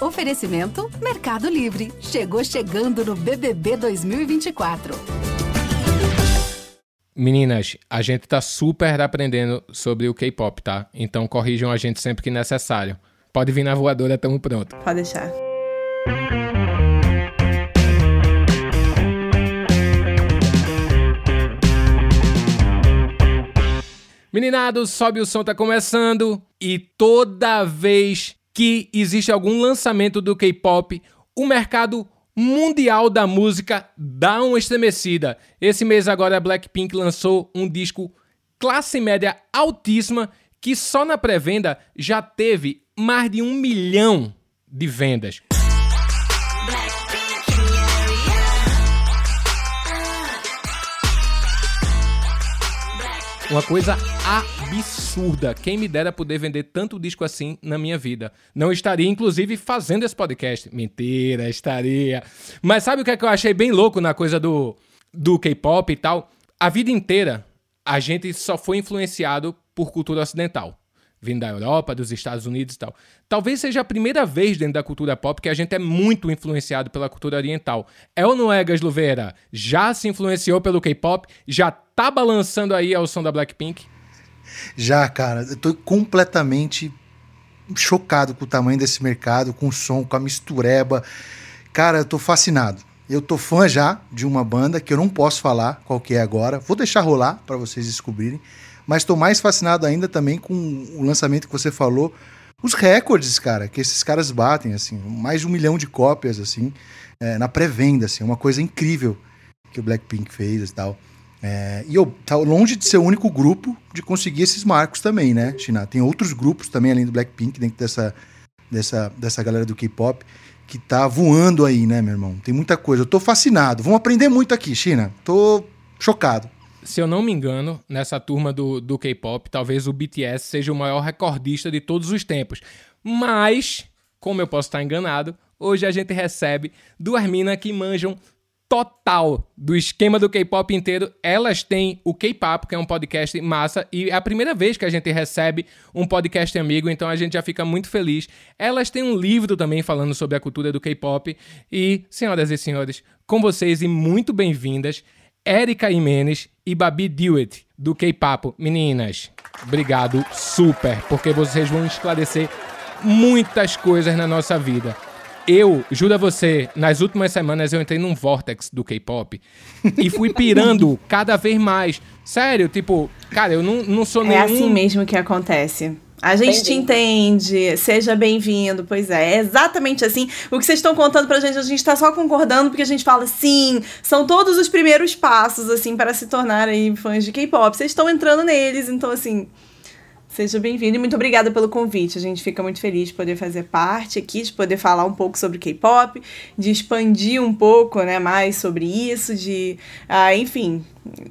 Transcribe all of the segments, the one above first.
Oferecimento Mercado Livre. Chegou chegando no BBB 2024. Meninas, a gente tá super aprendendo sobre o K-pop, tá? Então corrijam a gente sempre que necessário. Pode vir na voadora, tamo pronto. Pode deixar. Meninados, sobe o som, tá começando. E toda vez que existe algum lançamento do K-pop, o mercado mundial da música dá uma estremecida. Esse mês agora a Blackpink lançou um disco classe média altíssima que só na pré-venda já teve mais de um milhão de vendas. Uma coisa absurda. Quem me dera poder vender tanto disco assim na minha vida. Não estaria, inclusive, fazendo esse podcast. Mentira, estaria. Mas sabe o que, é que eu achei bem louco na coisa do, do K-pop e tal? A vida inteira a gente só foi influenciado por cultura ocidental vindo da Europa, dos Estados Unidos e tal. Talvez seja a primeira vez dentro da cultura pop que a gente é muito influenciado pela cultura oriental. É ou não é, Gasluveira? Já se influenciou pelo K-pop? Já tá balançando aí ao som da Blackpink? Já, cara. Eu tô completamente chocado com o tamanho desse mercado, com o som, com a mistureba. Cara, eu tô fascinado. Eu tô fã já de uma banda que eu não posso falar qual que é agora. Vou deixar rolar para vocês descobrirem mas estou mais fascinado ainda também com o lançamento que você falou, os recordes, cara, que esses caras batem, assim, mais de um milhão de cópias, assim, é, na pré-venda, assim, uma coisa incrível que o Blackpink fez e tal. É, e eu tá longe de ser o único grupo de conseguir esses marcos também, né, China? Tem outros grupos também além do Blackpink dentro dessa dessa dessa galera do K-pop que tá voando aí, né, meu irmão? Tem muita coisa. Eu tô fascinado. Vamos aprender muito aqui, China. Tô chocado se eu não me engano, nessa turma do, do K-pop, talvez o BTS seja o maior recordista de todos os tempos. Mas, como eu posso estar enganado, hoje a gente recebe duas minas que manjam total do esquema do K-pop inteiro. Elas têm o K-Pop, que é um podcast massa, e é a primeira vez que a gente recebe um podcast amigo, então a gente já fica muito feliz. Elas têm um livro também falando sobre a cultura do K-pop. E, senhoras e senhores, com vocês e muito bem-vindas, Érica Imenes e Babi Dewitt, do K-Papo. Meninas, obrigado super, porque vocês vão esclarecer muitas coisas na nossa vida. Eu, juro a você, nas últimas semanas eu entrei num vortex do K-pop e fui pirando cada vez mais. Sério, tipo, cara, eu não, não sou é nenhum... É assim mesmo que acontece. A gente te entende, seja bem-vindo. Pois é, é exatamente assim. O que vocês estão contando pra gente, a gente tá só concordando porque a gente fala, sim, são todos os primeiros passos, assim, para se tornar aí fãs de K-pop. Vocês estão entrando neles, então, assim, Seja bem-vindo e muito obrigada pelo convite. A gente fica muito feliz de poder fazer parte aqui, de poder falar um pouco sobre K-pop, de expandir um pouco, né, mais sobre isso, de, ah, enfim,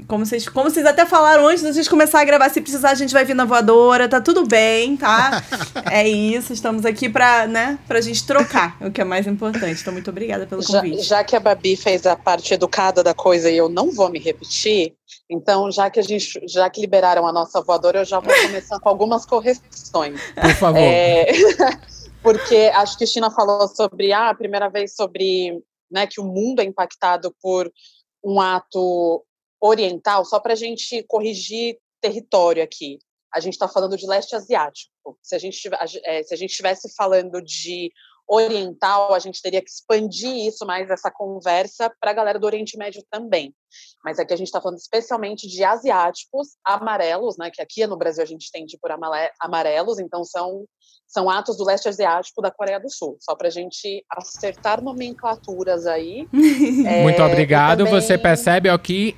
como vocês, como vocês até falaram antes de vocês começar a gravar, se precisar a gente vai vir na voadora, tá tudo bem, tá? é isso, estamos aqui para, né, pra gente trocar, o que é mais importante. Então muito obrigada pelo convite. Já, já que a Babi fez a parte educada da coisa e eu não vou me repetir, então, já que a gente, já que liberaram a nossa voadora, eu já vou começar com algumas correções. Por favor. É, porque acho que a China falou sobre ah, a primeira vez sobre né, que o mundo é impactado por um ato oriental, só para a gente corrigir território aqui. A gente está falando de leste asiático. Se a gente, é, se a gente estivesse falando de oriental, a gente teria que expandir isso mais, essa conversa, para a galera do Oriente Médio também. Mas aqui a gente está falando especialmente de asiáticos amarelos, né, que aqui no Brasil a gente tem por amarelos, então são, são atos do leste asiático da Coreia do Sul, só para a gente acertar nomenclaturas aí. é, Muito obrigado. Também... Você percebe aqui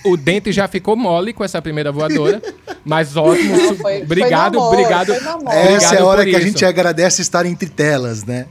o dente já ficou mole com essa primeira voadora, mas ótimo. Não, foi, obrigado, foi obrigado, obrigado. Essa é a hora que isso. a gente agradece estar entre telas, né?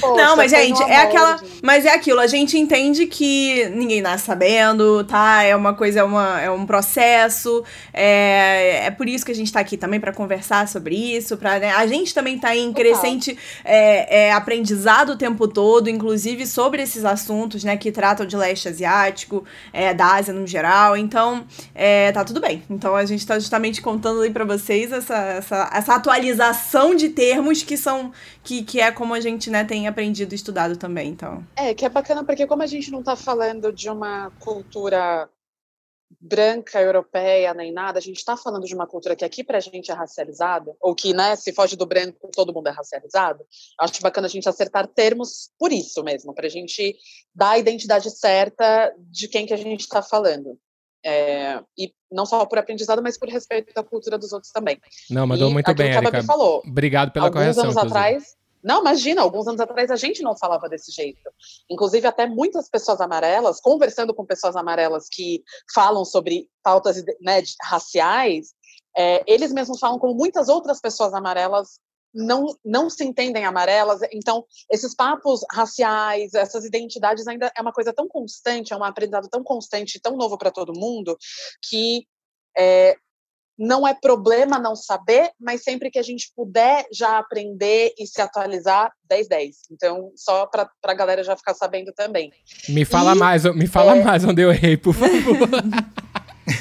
Poxa, não, mas gente, é aquela, mas é aquilo, a gente entende que ninguém nasce sabendo, tá? É uma coisa, é, uma, é um processo, é, é por isso que a gente tá aqui também para conversar sobre isso, para né? a gente também tá em crescente é, é, aprendizado o tempo todo, inclusive sobre esses assuntos, né, que tratam de leste asiático, é, é, da Ásia no geral. Então, é, tá tudo bem. Então a gente tá justamente contando aí para vocês essa, essa, essa atualização de termos que são. Que, que é como a gente né, tem aprendido e estudado também. Então. É, que é bacana porque como a gente não tá falando de uma cultura branca, europeia, nem nada, a gente está falando de uma cultura que aqui para a gente é racializada, ou que, né, se foge do branco, todo mundo é racializado. Acho bacana a gente acertar termos por isso mesmo, para a gente dar a identidade certa de quem que a gente está falando. É, e não só por aprendizado, mas por respeito da cultura dos outros também. Não, mandou e muito bem, Erika. Falou, Obrigado pela alguns correção. anos inclusive. atrás, não, imagina, alguns anos atrás a gente não falava desse jeito. Inclusive, até muitas pessoas amarelas, conversando com pessoas amarelas que falam sobre pautas né, raciais, é, eles mesmos falam como muitas outras pessoas amarelas não, não se entendem amarelas. Então, esses papos raciais, essas identidades ainda é uma coisa tão constante, é um aprendizado tão constante, tão novo para todo mundo, que é, não é problema não saber, mas sempre que a gente puder já aprender e se atualizar, 10 10. Então, só para a galera já ficar sabendo também. Me fala e, mais, me fala é... mais onde eu errei, por favor.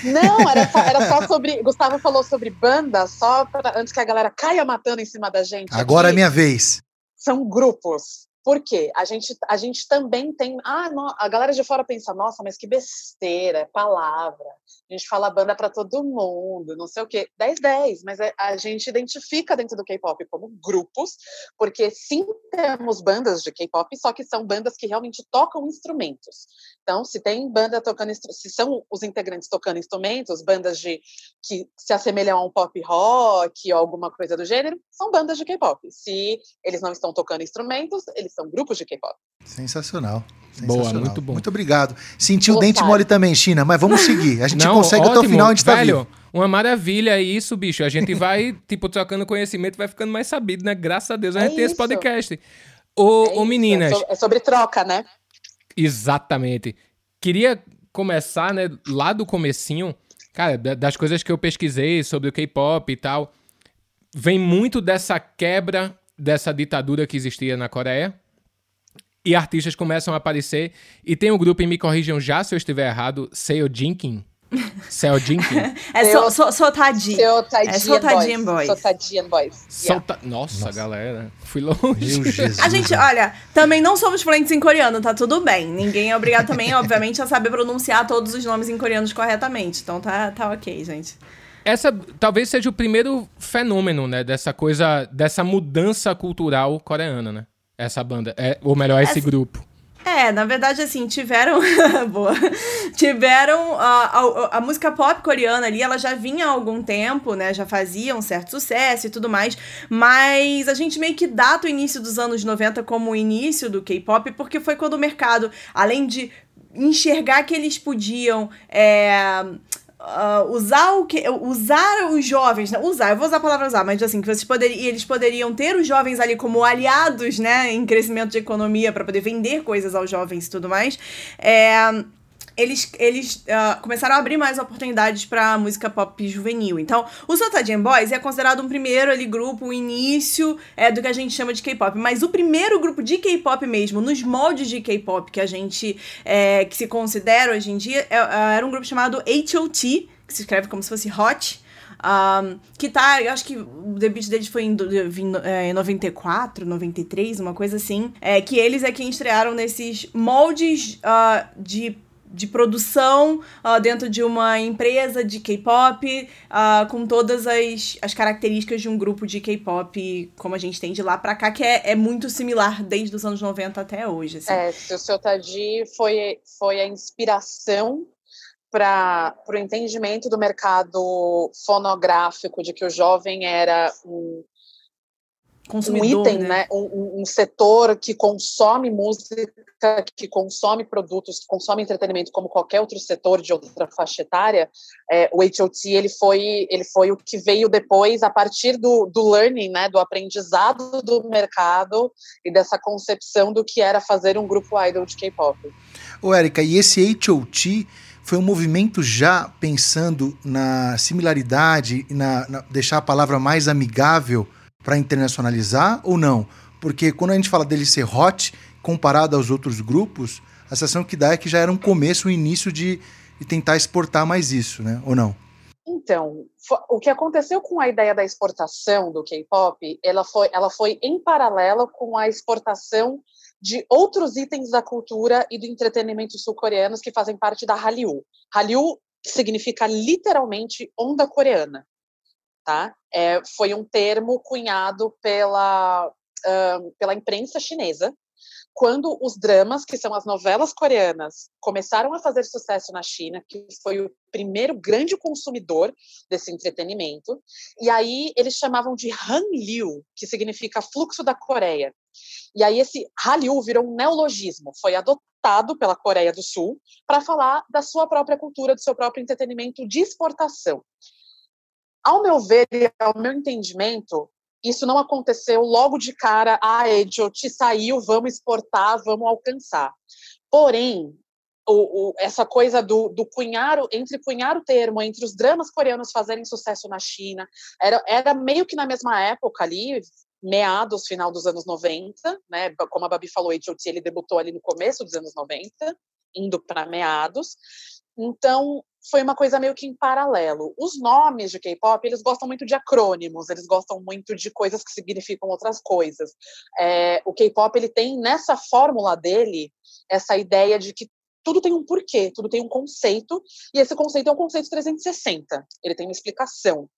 Não, era só, era só, sobre. Gustavo falou sobre banda, só pra, antes que a galera caia matando em cima da gente. Agora aqui, é minha vez. São grupos. Por quê? A gente, a gente também tem. Ah, a galera de fora pensa, nossa, mas que besteira, é palavra. A gente fala banda para todo mundo, não sei o quê. 10-10, mas é, a gente identifica dentro do K-pop como grupos, porque sim temos bandas de K-pop, só que são bandas que realmente tocam instrumentos. Então, se tem banda tocando, se são os integrantes tocando instrumentos, bandas de que se assemelham a um pop rock ou alguma coisa do gênero, são bandas de K-pop. Se eles não estão tocando instrumentos, eles são grupos de K-pop. Sensacional. Boa, muito bom. Muito obrigado. Sentiu o dente mole também, China, mas vamos seguir. A gente não, consegue ótimo, até o final, a gente tá velho, vivo. Uma maravilha isso, bicho. A gente vai, tipo, trocando conhecimento, vai ficando mais sabido, né? Graças a Deus a gente é tem esse podcast. Ô, é ô meninas. É sobre troca, né? Exatamente. Queria começar, né, lá do comecinho, cara, das coisas que eu pesquisei sobre o K-pop e tal, vem muito dessa quebra dessa ditadura que existia na Coreia. E artistas começam a aparecer. E tem um grupo, e me corrijam já se eu estiver errado, Seo Jinkin. Seo Jinkin. é so, so, Sotadinho. É Sotadinho Boys. Sotadinho Boys. Solta... Nossa, Nossa, galera. Fui longe. Meu Jesus. A gente, olha, também não somos fluentes em coreano, tá tudo bem. Ninguém é obrigado também, obviamente, a saber pronunciar todos os nomes em coreanos corretamente. Então tá, tá ok, gente. Essa talvez seja o primeiro fenômeno, né, dessa coisa, dessa mudança cultural coreana, né? Essa banda, é, ou melhor, esse Essa... grupo. É, na verdade, assim, tiveram. Boa. Tiveram. A, a, a, música pop coreana ali, ela já vinha há algum tempo, né? Já fazia um certo sucesso e tudo mais. Mas a gente meio que data o início dos anos 90 como o início do K-pop, porque foi quando o mercado, além de enxergar que eles podiam. É, Uh, usar o que usar os jovens, usar, eu vou usar a palavra usar, mas assim, que vocês poderiam, eles poderiam ter os jovens ali como aliados, né, em crescimento de economia para poder vender coisas aos jovens e tudo mais. É, eles, eles uh, começaram a abrir mais oportunidades para música pop juvenil. Então, o Sotadinho Boys é considerado um primeiro ali grupo, o início é, do que a gente chama de K-pop. Mas o primeiro grupo de K-pop mesmo, nos moldes de K-pop que a gente é, que se considera hoje em dia, é, é era um grupo chamado H.O.T., que se escreve como se fosse Hot. Um, que tá, eu acho que o debut deles foi em, é, em 94, 93, uma coisa assim. É, que eles é quem estrearam nesses moldes uh, de de produção uh, dentro de uma empresa de K-pop, uh, com todas as, as características de um grupo de K-pop, como a gente tem de lá pra cá, que é, é muito similar desde os anos 90 até hoje. Assim. É, o seu Tadi foi, foi a inspiração para o entendimento do mercado fonográfico, de que o jovem era um, um item, né? né? Um, um, setor que consome música, que consome produtos, que consome entretenimento como qualquer outro setor de outra faixa etária, é, o HOT ele foi, ele foi o que veio depois a partir do, do learning, né, do aprendizado do mercado e dessa concepção do que era fazer um grupo idol de K-pop. Ô, Érica, e esse HOT foi um movimento já pensando na similaridade na, na deixar a palavra mais amigável para internacionalizar ou não? Porque quando a gente fala dele ser hot, comparado aos outros grupos, A sensação que dá é que já era um começo, um início de, de tentar exportar mais isso, né? Ou não? Então, o que aconteceu com a ideia da exportação do K-pop, ela foi, ela foi em paralelo com a exportação de outros itens da cultura e do entretenimento sul-coreanos que fazem parte da Hallyu. Hallyu significa literalmente onda coreana, tá? É, foi um termo cunhado pela, uh, pela imprensa chinesa quando os dramas, que são as novelas coreanas, começaram a fazer sucesso na China, que foi o primeiro grande consumidor desse entretenimento, e aí eles chamavam de Hanliu, que significa fluxo da Coreia. E aí esse Hallyu virou um neologismo, foi adotado pela Coreia do Sul para falar da sua própria cultura, do seu próprio entretenimento de exportação. Ao meu ver e ao meu entendimento, isso não aconteceu logo de cara, ah, te saiu, vamos exportar, vamos alcançar. Porém, o, o, essa coisa do, do cunhar, entre cunhar o termo, entre os dramas coreanos fazerem sucesso na China, era, era meio que na mesma época ali, meados, final dos anos 90, né? Como a Babi falou, H.O.T. ele debutou ali no começo dos anos 90, indo para meados. Então, foi uma coisa meio que em paralelo. Os nomes de K-pop, eles gostam muito de acrônimos, eles gostam muito de coisas que significam outras coisas. É, o K-pop, ele tem nessa fórmula dele essa ideia de que tudo tem um porquê, tudo tem um conceito, e esse conceito é um conceito 360. Ele tem uma explicação.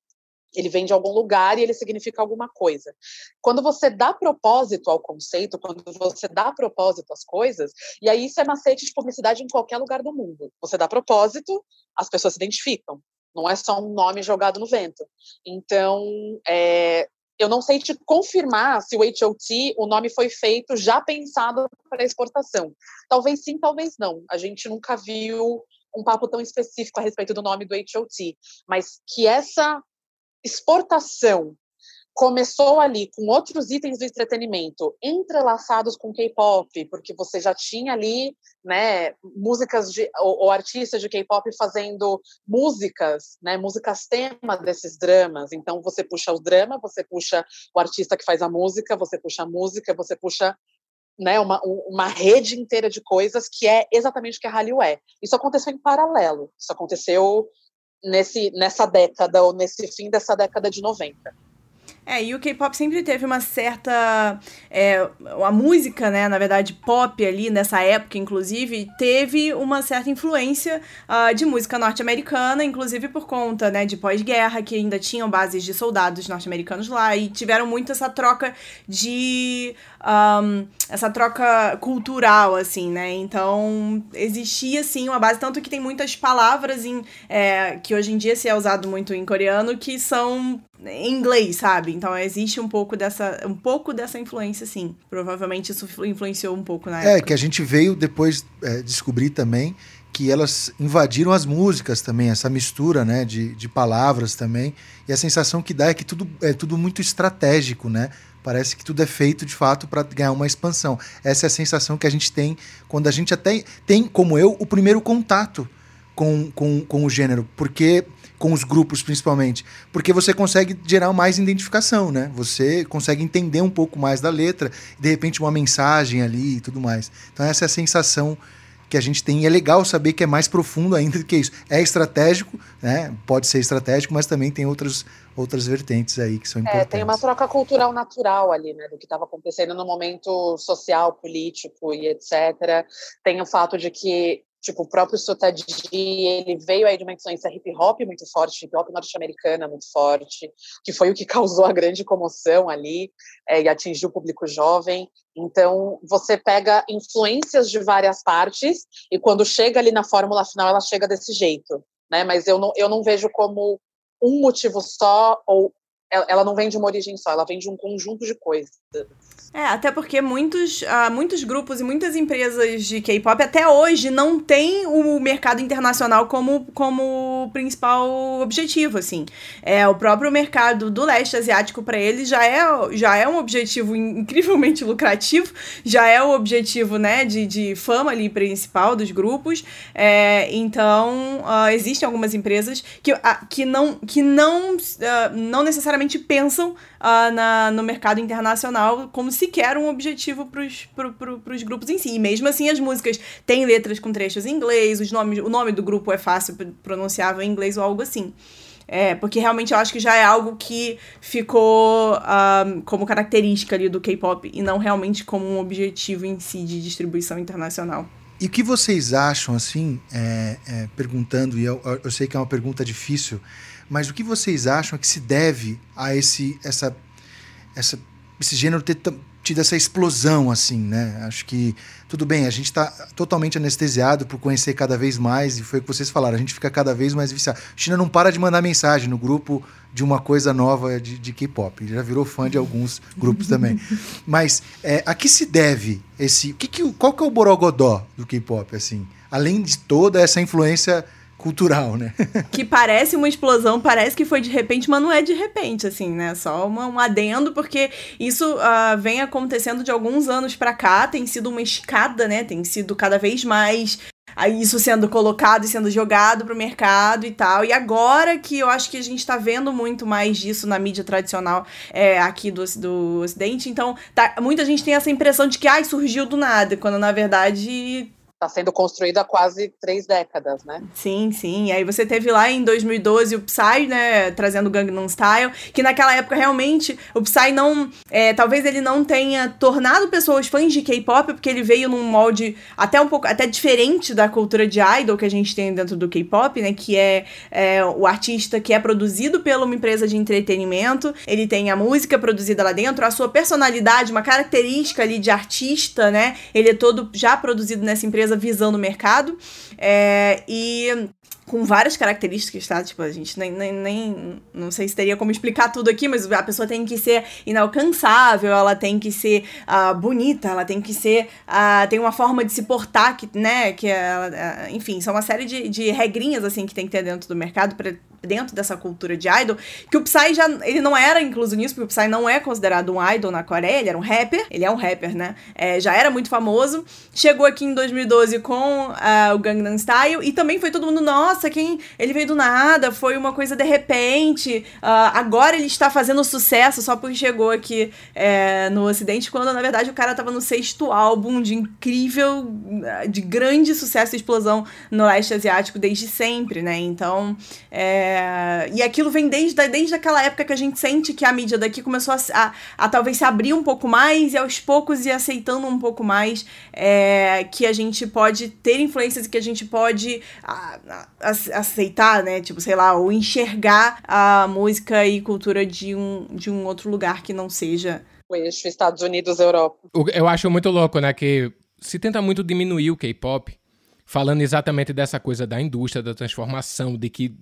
Ele vem de algum lugar e ele significa alguma coisa. Quando você dá propósito ao conceito, quando você dá propósito às coisas, e aí isso é macete de publicidade em qualquer lugar do mundo. Você dá propósito, as pessoas se identificam. Não é só um nome jogado no vento. Então, é, eu não sei te confirmar se o HOT, o nome foi feito já pensado para exportação. Talvez sim, talvez não. A gente nunca viu um papo tão específico a respeito do nome do HOT, mas que essa exportação começou ali com outros itens do entretenimento entrelaçados com K-pop, porque você já tinha ali, né, músicas de ou, ou artistas de K-pop fazendo músicas, né, músicas tema desses dramas. Então você puxa o drama, você puxa o artista que faz a música, você puxa a música, você puxa né, uma, uma rede inteira de coisas que é exatamente o que a Hallyu é. Isso aconteceu em paralelo. Isso aconteceu nesse, nessa década, ou nesse fim dessa década de 90. É, e o K-pop sempre teve uma certa. É, a música, né, na verdade, pop ali, nessa época, inclusive, teve uma certa influência uh, de música norte-americana, inclusive por conta, né, de pós-guerra, que ainda tinham bases de soldados norte-americanos lá, e tiveram muito essa troca de. Um, essa troca cultural, assim, né? Então, existia, sim, uma base, tanto que tem muitas palavras em, é, que hoje em dia se é usado muito em coreano, que são em inglês, sabe? Então existe um pouco dessa, um pouco dessa influência, sim. Provavelmente isso influenciou um pouco na é, época. É, que a gente veio depois é, descobrir também que elas invadiram as músicas também, essa mistura né, de, de palavras também. E a sensação que dá é que tudo é tudo muito estratégico, né? Parece que tudo é feito de fato para ganhar uma expansão. Essa é a sensação que a gente tem quando a gente até tem, como eu, o primeiro contato com, com, com o gênero. Porque com os grupos principalmente, porque você consegue gerar mais identificação, né? Você consegue entender um pouco mais da letra, de repente uma mensagem ali e tudo mais. Então essa é a sensação que a gente tem e é legal saber que é mais profundo ainda do que isso. É estratégico, né? Pode ser estratégico, mas também tem outras outras vertentes aí que são importantes. É, tem uma troca cultural natural ali, né, do que estava acontecendo no momento social, político e etc. Tem o fato de que Tipo, o próprio Sotadi, ele veio aí de uma influência hip hop muito forte, hip hop norte-americana muito forte, que foi o que causou a grande comoção ali é, e atingiu o público jovem. Então, você pega influências de várias partes e quando chega ali na fórmula final, ela chega desse jeito, né? Mas eu não, eu não vejo como um motivo só ou ela não vem de uma origem só, ela vem de um conjunto de coisas. É, até porque muitos, uh, muitos grupos e muitas empresas de K-pop até hoje não têm o mercado internacional como, como principal objetivo, assim. É, o próprio mercado do leste asiático para eles já é, já é um objetivo incrivelmente lucrativo, já é o objetivo, né, de, de fama ali principal dos grupos. É, então, uh, existem algumas empresas que, uh, que não, que não, não necessariamente pensam uh, na, no mercado internacional como sequer um objetivo para os pro, pro, grupos em si. E mesmo assim, as músicas têm letras com trechos em inglês, os nomes, o nome do grupo é fácil pronunciável em inglês ou algo assim. É, porque realmente eu acho que já é algo que ficou um, como característica ali do K-pop e não realmente como um objetivo em si de distribuição internacional. E o que vocês acham, assim, é, é, perguntando, e eu, eu, sei que é uma pergunta difícil, mas o que vocês acham que se deve a esse, essa, essa, esse gênero ter tido essa explosão, assim, né? Acho que, tudo bem, a gente está totalmente anestesiado por conhecer cada vez mais, e foi o que vocês falaram, a gente fica cada vez mais viciado. A China não para de mandar mensagem no grupo de uma coisa nova de, de K-pop, já virou fã de alguns grupos também. Mas é, a que se deve esse... Que que, qual que é o borogodó do K-pop, assim? Além de toda essa influência cultural, né? que parece uma explosão, parece que foi de repente, mas não é de repente, assim, né? Só uma, um adendo, porque isso uh, vem acontecendo de alguns anos para cá, tem sido uma escada, né? Tem sido cada vez mais isso sendo colocado e sendo jogado pro mercado e tal. E agora que eu acho que a gente tá vendo muito mais disso na mídia tradicional é, aqui do, do Ocidente, então tá, muita gente tem essa impressão de que ai, surgiu do nada, quando na verdade está sendo construído há quase três décadas, né? Sim, sim. E aí você teve lá em 2012 o Psy, né, trazendo o Gangnam Style, que naquela época realmente o Psy não, é, talvez ele não tenha tornado pessoas fãs de K-pop, porque ele veio num molde até um pouco, até diferente da cultura de idol que a gente tem dentro do K-pop, né, que é, é o artista que é produzido pela uma empresa de entretenimento, ele tem a música produzida lá dentro, a sua personalidade, uma característica ali de artista, né, ele é todo já produzido nessa empresa empresa visando o mercado. É, e com várias características, tá? Tipo, a gente nem, nem, nem. Não sei se teria como explicar tudo aqui, mas a pessoa tem que ser inalcançável, ela tem que ser uh, bonita, ela tem que ser. Uh, tem uma forma de se portar, que, né? Que, uh, enfim, são uma série de, de regrinhas, assim, que tem que ter dentro do mercado para dentro dessa cultura de idol, que o Psy já, ele não era incluso nisso, porque o Psy não é considerado um idol na Coreia, ele era um rapper, ele é um rapper, né? É, já era muito famoso, chegou aqui em 2012 com uh, o Gangnam Style, e também foi todo mundo, nossa, quem, ele veio do nada, foi uma coisa de repente, uh, agora ele está fazendo sucesso só porque chegou aqui é, no ocidente, quando na verdade o cara tava no sexto álbum de incrível, de grande sucesso e explosão no leste asiático desde sempre, né? Então, é, é, e aquilo vem desde, desde aquela época que a gente sente que a mídia daqui começou a, a, a talvez se abrir um pouco mais e aos poucos ir aceitando um pouco mais é, que a gente pode ter influências e que a gente pode a, aceitar, né? Tipo, sei lá, ou enxergar a música e cultura de um, de um outro lugar que não seja. O eixo Estados Unidos, Europa. Eu acho muito louco, né? Que se tenta muito diminuir o K-pop falando exatamente dessa coisa da indústria, da transformação, de que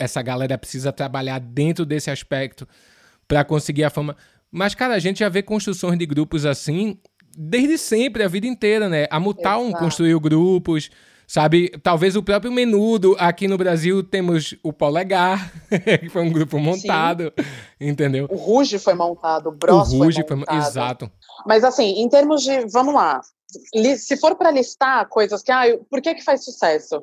essa galera precisa trabalhar dentro desse aspecto para conseguir a fama. Mas, cara, a gente já vê construções de grupos assim desde sempre, a vida inteira, né? A Mutal Exato. construiu grupos, sabe? Talvez o próprio Menudo. Aqui no Brasil temos o Polegar, que foi um grupo montado, Sim. entendeu? O Ruge foi montado, o Bros o Ruge foi montado. Foi... Exato. Mas, assim, em termos de... Vamos lá. Se for para listar coisas que... Ah, por que que faz sucesso?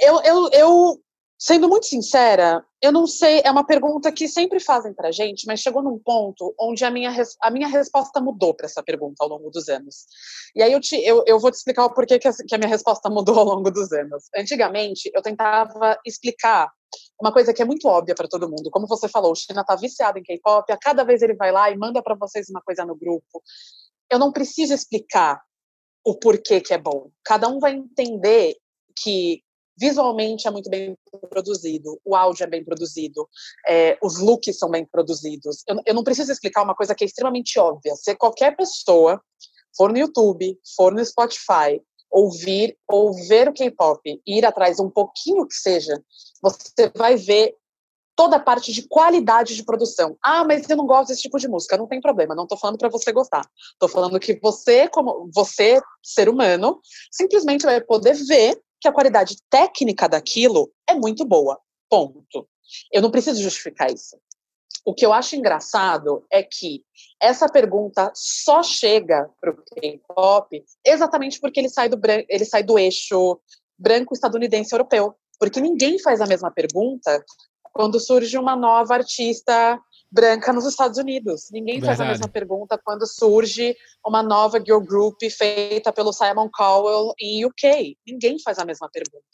Eu, eu, eu Sendo muito sincera, eu não sei, é uma pergunta que sempre fazem pra gente, mas chegou num ponto onde a minha, a minha resposta mudou para essa pergunta ao longo dos anos. E aí eu, te, eu, eu vou te explicar o porquê que a, que a minha resposta mudou ao longo dos anos. Antigamente, eu tentava explicar uma coisa que é muito óbvia para todo mundo. Como você falou, o China tá viciado em K-pop, a cada vez ele vai lá e manda para vocês uma coisa no grupo. Eu não preciso explicar o porquê que é bom. Cada um vai entender que visualmente é muito bem produzido, o áudio é bem produzido, é, os looks são bem produzidos. Eu, eu, não preciso explicar uma coisa que é extremamente óbvia. Se qualquer pessoa for no YouTube, for no Spotify, ouvir ou ver o K-pop e ir atrás um pouquinho que seja, você vai ver toda a parte de qualidade de produção. Ah, mas eu não gosto desse tipo de música. Não tem problema, não estou falando para você gostar. Estou falando que você, como você, ser humano, simplesmente vai poder ver que a qualidade técnica daquilo é muito boa. Ponto. Eu não preciso justificar isso. O que eu acho engraçado é que essa pergunta só chega para o K-pop exatamente porque ele sai, do ele sai do eixo branco estadunidense europeu. Porque ninguém faz a mesma pergunta quando surge uma nova artista branca nos Estados Unidos. Ninguém Verdade. faz a mesma pergunta quando surge uma nova girl group feita pelo Simon Cowell em UK. Ninguém faz a mesma pergunta.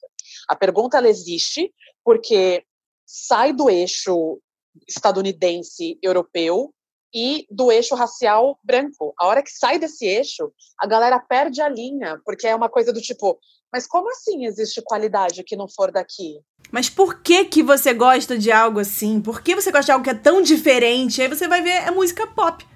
A pergunta ela existe porque sai do eixo estadunidense europeu e do eixo racial branco. A hora que sai desse eixo, a galera perde a linha, porque é uma coisa do tipo, mas como assim existe qualidade que não for daqui? Mas por que que você gosta de algo assim? Por que você gosta de algo que é tão diferente? Aí você vai ver, é música pop.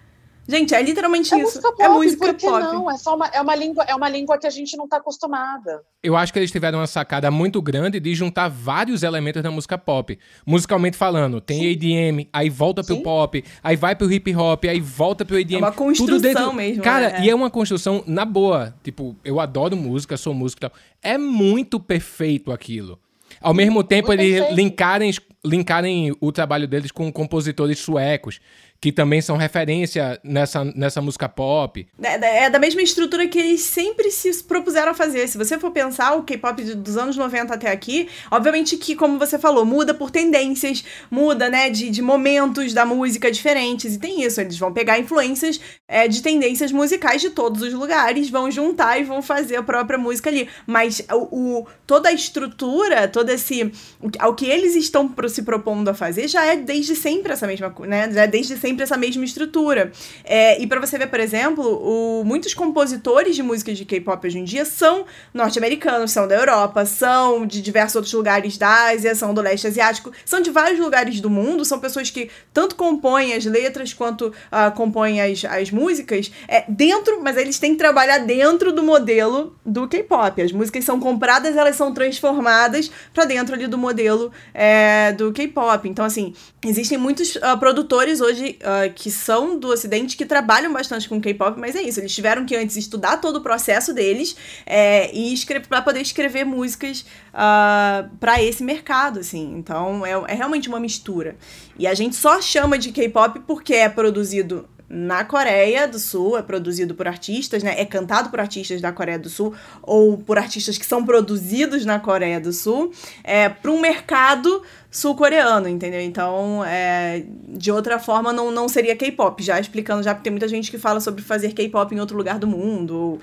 Gente, é literalmente é isso. Música pop, é música por que pop. não? É só uma, é uma língua, é uma língua que a gente não está acostumada. Eu acho que eles tiveram uma sacada muito grande de juntar vários elementos da música pop. Musicalmente falando, tem Sim. ADM, aí volta Sim. pro pop, aí vai pro hip hop, aí volta pro ADM. É uma construção tudo dentro... mesmo. Cara, é. e é uma construção na boa. Tipo, eu adoro música, sou músico e tal. É muito perfeito aquilo. Ao mesmo tempo, eles linkarem, linkarem o trabalho deles com compositores suecos que também são referência nessa, nessa música pop. É, é, da mesma estrutura que eles sempre se propuseram a fazer. Se você for pensar o K-pop dos anos 90 até aqui, obviamente que, como você falou, muda por tendências, muda, né, de, de momentos da música diferentes. E tem isso, eles vão pegar influências é, de tendências musicais de todos os lugares, vão juntar e vão fazer a própria música ali. Mas o, o toda a estrutura, todo esse. O, o que eles estão se propondo a fazer já é desde sempre essa mesma né? Já é desde sempre essa mesma estrutura. É, e para você ver, por exemplo, o, muitos compositores de músicas de K-pop hoje em dia são norte-americanos, são da Europa, são de diversos outros lugares da Ásia, são do leste asiático, são de vários lugares do mundo, são pessoas que tanto compõem as letras quanto uh, compõem as, as músicas é, dentro, mas eles têm que trabalhar dentro do modelo do K-pop. As músicas são compradas, elas são transformadas para dentro ali do modelo é, do K-pop. Então, assim, existem muitos uh, produtores hoje uh, que são do Ocidente que trabalham bastante com K-pop, mas é isso, eles tiveram que antes estudar todo o processo deles é, e para poder escrever músicas uh, ah, para esse mercado, assim. Então é, é realmente uma mistura. E a gente só chama de K-pop porque é produzido na Coreia do Sul, é produzido por artistas, né? É cantado por artistas da Coreia do Sul ou por artistas que são produzidos na Coreia do Sul, é para um mercado sul-coreano, entendeu? Então, é, de outra forma, não, não seria K-pop. Já explicando, já porque tem muita gente que fala sobre fazer K-pop em outro lugar do mundo, ou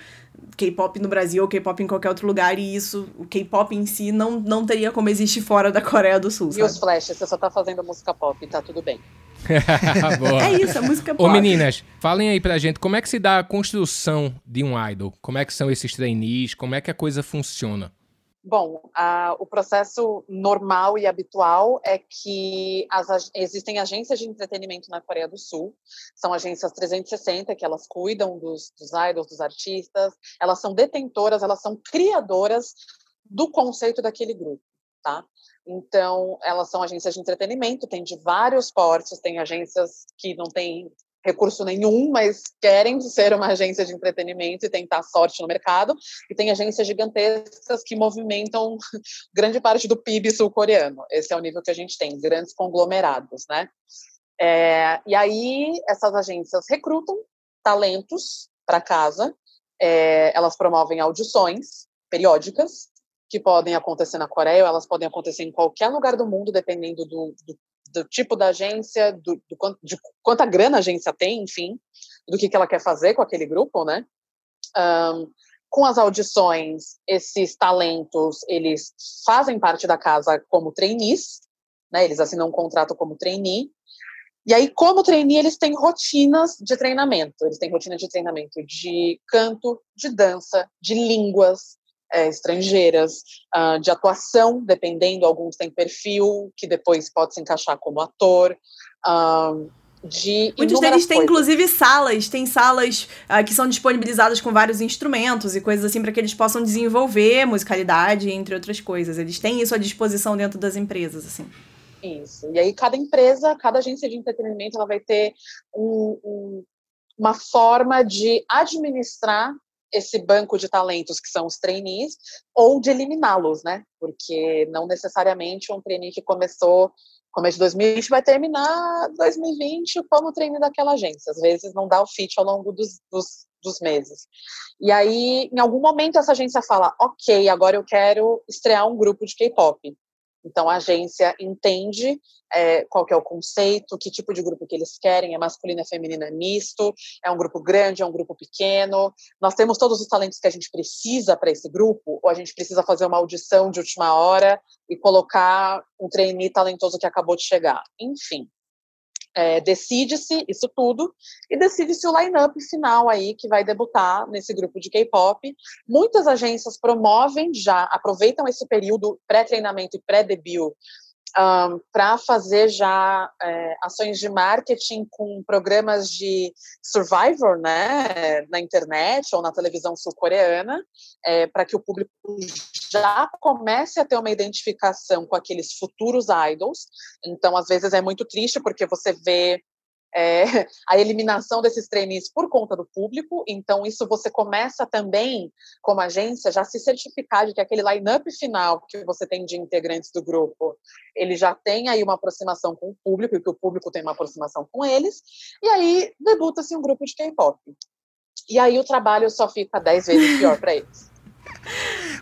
K-pop no Brasil, ou K-pop em qualquer outro lugar, e isso, o K-pop em si, não, não teria como existir fora da Coreia do Sul. E os flashes, você só tá fazendo música pop, tá tudo bem. é isso, a música pop. Ô meninas, falem aí pra gente, como é que se dá a construção de um idol? Como é que são esses trainees? Como é que a coisa funciona? Bom, o processo normal e habitual é que as, existem agências de entretenimento na Coreia do Sul, são agências 360 que elas cuidam dos, dos idols, dos artistas, elas são detentoras, elas são criadoras do conceito daquele grupo, tá? Então, elas são agências de entretenimento, tem de vários portos, tem agências que não têm recurso nenhum, mas querem ser uma agência de entretenimento e tentar sorte no mercado, e tem agências gigantescas que movimentam grande parte do PIB sul-coreano. Esse é o nível que a gente tem, grandes conglomerados, né? É, e aí essas agências recrutam talentos para casa, é, elas promovem audições periódicas que podem acontecer na Coreia, elas podem acontecer em qualquer lugar do mundo, dependendo do, do do tipo da agência, do, do quanto, de quanta grana a agência tem, enfim, do que, que ela quer fazer com aquele grupo, né? Um, com as audições, esses talentos, eles fazem parte da casa como trainees, né? Eles assinam um contrato como trainee. E aí, como trainee, eles têm rotinas de treinamento. Eles têm rotina de treinamento de canto, de dança, de línguas, é, estrangeiras, uh, de atuação, dependendo, alguns têm perfil, que depois pode se encaixar como ator. Uh, de Muitos deles têm, inclusive, salas, tem salas uh, que são disponibilizadas com vários instrumentos e coisas assim para que eles possam desenvolver musicalidade, entre outras coisas. Eles têm isso à disposição dentro das empresas, assim. Isso. E aí cada empresa, cada agência de entretenimento, ela vai ter um, um, uma forma de administrar esse banco de talentos que são os trainees ou de eliminá-los, né? Porque não necessariamente um trainee que começou começo de 2020 vai terminar 2020 como trainee daquela agência. Às vezes não dá o fit ao longo dos, dos, dos meses. E aí, em algum momento, essa agência fala: Ok, agora eu quero estrear um grupo de K-pop. Então a agência entende é, qual que é o conceito, que tipo de grupo que eles querem, é masculino, é feminino, é misto, é um grupo grande, é um grupo pequeno. Nós temos todos os talentos que a gente precisa para esse grupo, ou a gente precisa fazer uma audição de última hora e colocar um trainee talentoso que acabou de chegar. Enfim, é, decide-se isso tudo e decide-se o line-up final aí que vai debutar nesse grupo de K-pop. Muitas agências promovem já, aproveitam esse período pré-treinamento e pré-debut um, para fazer já é, ações de marketing com programas de Survivor, né, na internet ou na televisão sul-coreana, é, para que o público já comece a ter uma identificação com aqueles futuros idols. Então, às vezes é muito triste porque você vê é, a eliminação desses trainees por conta do público. Então, isso você começa também, como agência, já se certificar de que aquele line-up final que você tem de integrantes do grupo, ele já tem aí uma aproximação com o público e que o público tem uma aproximação com eles. E aí, debuta-se um grupo de K-pop. E aí o trabalho só fica dez vezes pior para eles.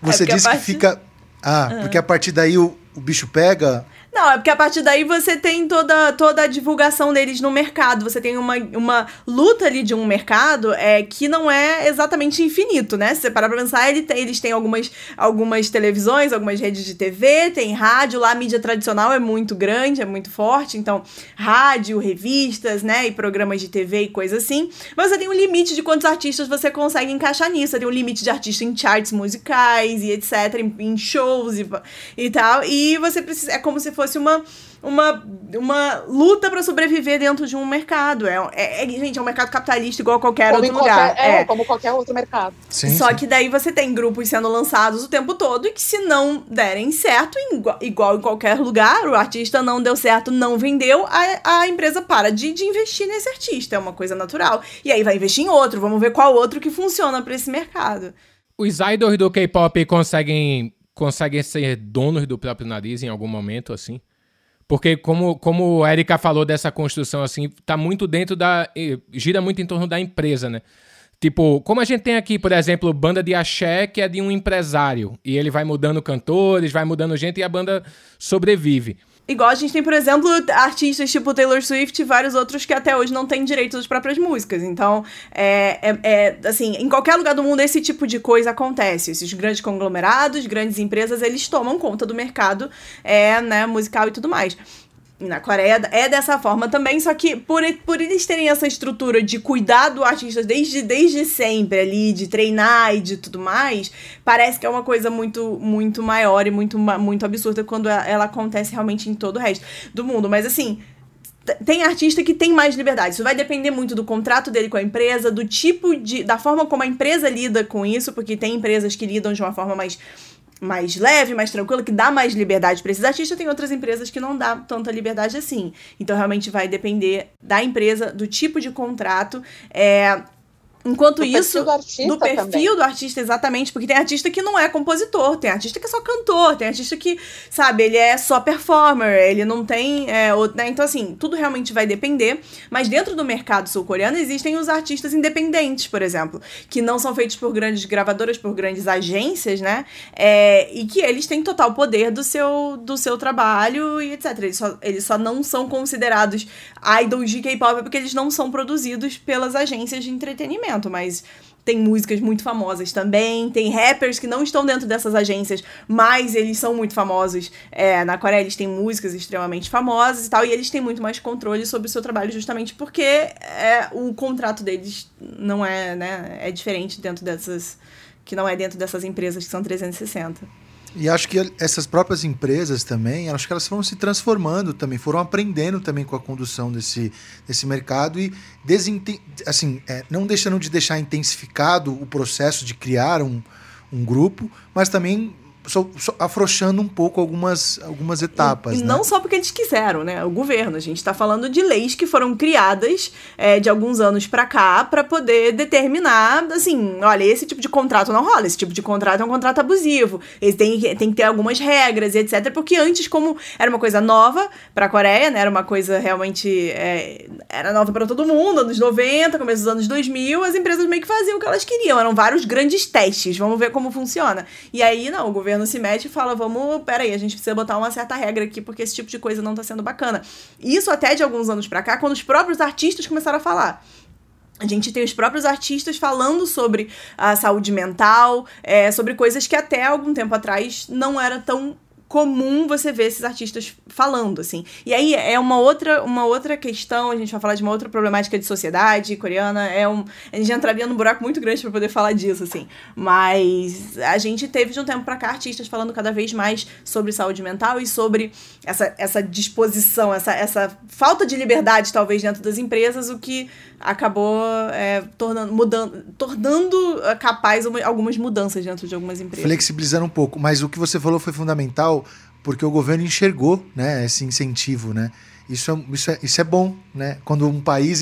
Você é disse partir... que fica. Ah, ah, porque a partir daí o, o bicho pega não, é porque a partir daí você tem toda, toda a divulgação deles no mercado. Você tem uma, uma luta ali de um mercado é, que não é exatamente infinito, né? Se você parar pra pensar, ele tem, eles têm algumas, algumas televisões, algumas redes de TV, tem rádio, lá a mídia tradicional é muito grande, é muito forte. Então, rádio, revistas, né? E programas de TV e coisa assim. Mas você tem um limite de quantos artistas você consegue encaixar nisso. Você tem um limite de artista em charts musicais e etc., em, em shows e, e tal. E você precisa. É como se fosse fosse uma, uma, uma luta para sobreviver dentro de um mercado. É, é, é, gente, é um mercado capitalista igual a qualquer como outro qualquer, lugar. É, é, como qualquer outro mercado. Sim, Só sim. que daí você tem grupos sendo lançados o tempo todo e que se não derem certo, igual, igual em qualquer lugar, o artista não deu certo, não vendeu, a, a empresa para de, de investir nesse artista. É uma coisa natural. E aí vai investir em outro, vamos ver qual outro que funciona para esse mercado. Os idols do K-pop conseguem conseguem ser donos do próprio nariz em algum momento, assim? Porque, como, como a Erika falou dessa construção, assim, tá muito dentro da. gira muito em torno da empresa, né? Tipo, como a gente tem aqui, por exemplo, banda de axé que é de um empresário. E ele vai mudando cantores, vai mudando gente e a banda sobrevive. Igual a gente tem, por exemplo, artistas tipo Taylor Swift e vários outros que até hoje não têm direito das próprias músicas. Então, é, é, é, assim, em qualquer lugar do mundo esse tipo de coisa acontece. Esses grandes conglomerados, grandes empresas, eles tomam conta do mercado é, né, musical e tudo mais na Coreia é dessa forma também, só que por, por eles terem essa estrutura de cuidar do artista desde, desde sempre ali, de treinar e de tudo mais, parece que é uma coisa muito muito maior e muito, muito absurda quando ela acontece realmente em todo o resto do mundo. Mas assim, tem artista que tem mais liberdade. Isso vai depender muito do contrato dele com a empresa, do tipo de. da forma como a empresa lida com isso, porque tem empresas que lidam de uma forma mais mais leve, mais tranquila, que dá mais liberdade para esses artistas, tem outras empresas que não dá tanta liberdade assim. Então realmente vai depender da empresa, do tipo de contrato. É, Enquanto do isso, perfil do perfil também. do artista, exatamente, porque tem artista que não é compositor, tem artista que é só cantor, tem artista que, sabe, ele é só performer, ele não tem. É, né? Então, assim, tudo realmente vai depender. Mas dentro do mercado sul-coreano existem os artistas independentes, por exemplo, que não são feitos por grandes gravadoras, por grandes agências, né? É, e que eles têm total poder do seu, do seu trabalho e etc. Eles só, eles só não são considerados idols de K-pop porque eles não são produzidos pelas agências de entretenimento mas tem músicas muito famosas também. Tem rappers que não estão dentro dessas agências, mas eles são muito famosos. É, na Coreia eles têm músicas extremamente famosas e tal, e eles têm muito mais controle sobre o seu trabalho justamente porque é, o contrato deles não é, né, é diferente dentro dessas que não é dentro dessas empresas que são 360. E acho que essas próprias empresas também, acho que elas foram se transformando também, foram aprendendo também com a condução desse, desse mercado e assim, é, não deixando de deixar intensificado o processo de criar um, um grupo, mas também so, so, afrouxando um pouco algumas, algumas etapas. E, e né? não só porque eles quiseram, né? O governo. A gente está falando de leis que foram criadas é, de alguns anos para cá para poder determinar, assim, olha, esse tipo de contrato não rola, esse tipo de contrato é um contrato abusivo, ele tem, tem que ter algumas regras e etc. Porque antes, como era uma coisa nova para a Coreia, né? Era uma coisa realmente. É, era nova para todo mundo, anos 90, começo dos anos 2000, as empresas meio que faziam o que elas queriam. Eram vários grandes testes, vamos ver como funciona. E aí, não, o governo coreano se mete e fala: vamos, peraí, a gente precisa botar uma certa regra aqui, porque esse tipo de coisa não tá sendo bacana. Isso até de alguns anos pra cá, quando os próprios artistas começaram a falar. A gente tem os próprios artistas falando sobre a saúde mental, é, sobre coisas que até algum tempo atrás não era tão comum você ver esses artistas falando, assim. E aí é uma outra, uma outra questão, a gente vai falar de uma outra problemática de sociedade coreana, é um, a gente entraria num buraco muito grande para poder falar disso, assim. Mas a gente teve de um tempo para cá artistas falando cada vez mais sobre saúde mental e sobre essa, essa disposição, essa, essa falta de liberdade, talvez, dentro das empresas, o que acabou é, tornando, mudando, tornando capaz algumas mudanças dentro de algumas empresas. Flexibilizando um pouco, mas o que você falou foi fundamental porque o governo enxergou né, esse incentivo, né? Isso é, isso é, isso é bom, né? Quando um país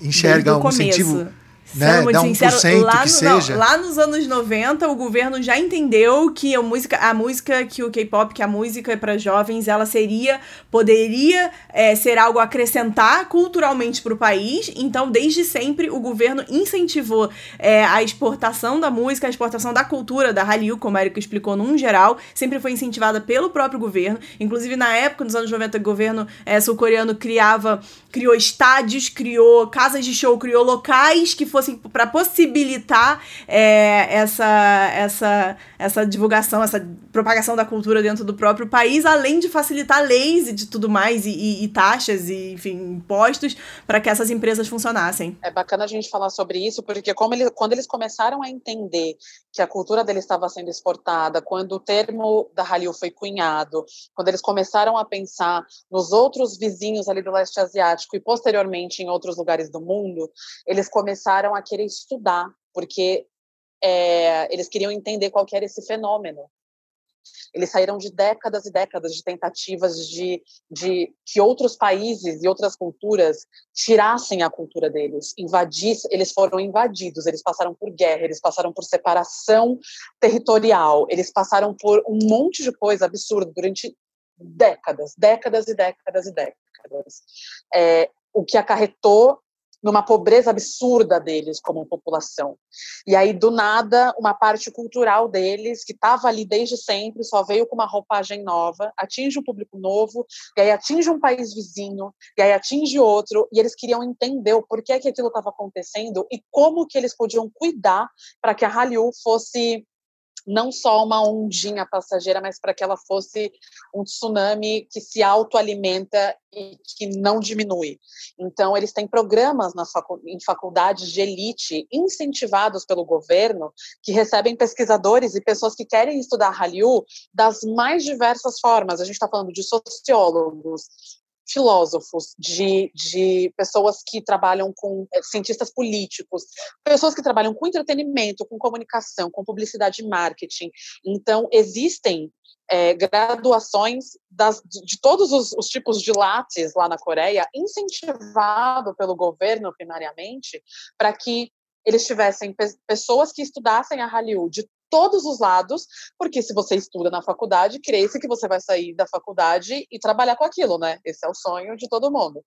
enxerga um começo. incentivo né? Dá um sincero, lá, que no, seja. Não, lá nos anos 90, o governo já entendeu que a música, a música que o K-pop, que a música é para jovens, ela seria, poderia é, ser algo a acrescentar culturalmente para o país. Então, desde sempre, o governo incentivou é, a exportação da música, a exportação da cultura, da Hallyu, como a Erika explicou num geral, sempre foi incentivada pelo próprio governo. Inclusive, na época, nos anos 90, o governo é, sul-coreano criava, criou estádios, criou casas de show, criou locais que fossem para possibilitar é, essa, essa, essa divulgação, essa propagação da cultura dentro do próprio país, além de facilitar leis e de tudo mais, e, e, e taxas, e enfim, impostos, para que essas empresas funcionassem. É bacana a gente falar sobre isso, porque como ele, quando eles começaram a entender que a cultura deles estava sendo exportada, quando o termo da Hallyu foi cunhado, quando eles começaram a pensar nos outros vizinhos ali do leste asiático e posteriormente em outros lugares do mundo, eles começaram a querer estudar, porque é, eles queriam entender qual era esse fenômeno. Eles saíram de décadas e décadas de tentativas de, de que outros países e outras culturas tirassem a cultura deles, invadissem. Eles foram invadidos, eles passaram por guerra, eles passaram por separação territorial, eles passaram por um monte de coisa absurda durante décadas, décadas e décadas e décadas. É, o que acarretou numa pobreza absurda deles como população. E aí, do nada, uma parte cultural deles, que estava ali desde sempre, só veio com uma roupagem nova, atinge um público novo, e aí atinge um país vizinho, e aí atinge outro, e eles queriam entender o porquê que aquilo estava acontecendo e como que eles podiam cuidar para que a Hallyu fosse não só uma ondinha passageira, mas para que ela fosse um tsunami que se autoalimenta e que não diminui. Então, eles têm programas facu em faculdades de elite incentivados pelo governo que recebem pesquisadores e pessoas que querem estudar Hallyu das mais diversas formas. A gente está falando de sociólogos, filósofos, de, de pessoas que trabalham com é, cientistas políticos, pessoas que trabalham com entretenimento, com comunicação, com publicidade e marketing. Então, existem é, graduações das, de todos os, os, tipos de lattes lá na Coreia, incentivado pelo governo primariamente, para que eles tivessem pe pessoas que estudassem a Hallyu de todos os lados, porque se você estuda na faculdade, cresce que você vai sair da faculdade e trabalhar com aquilo, né? Esse é o sonho de todo mundo.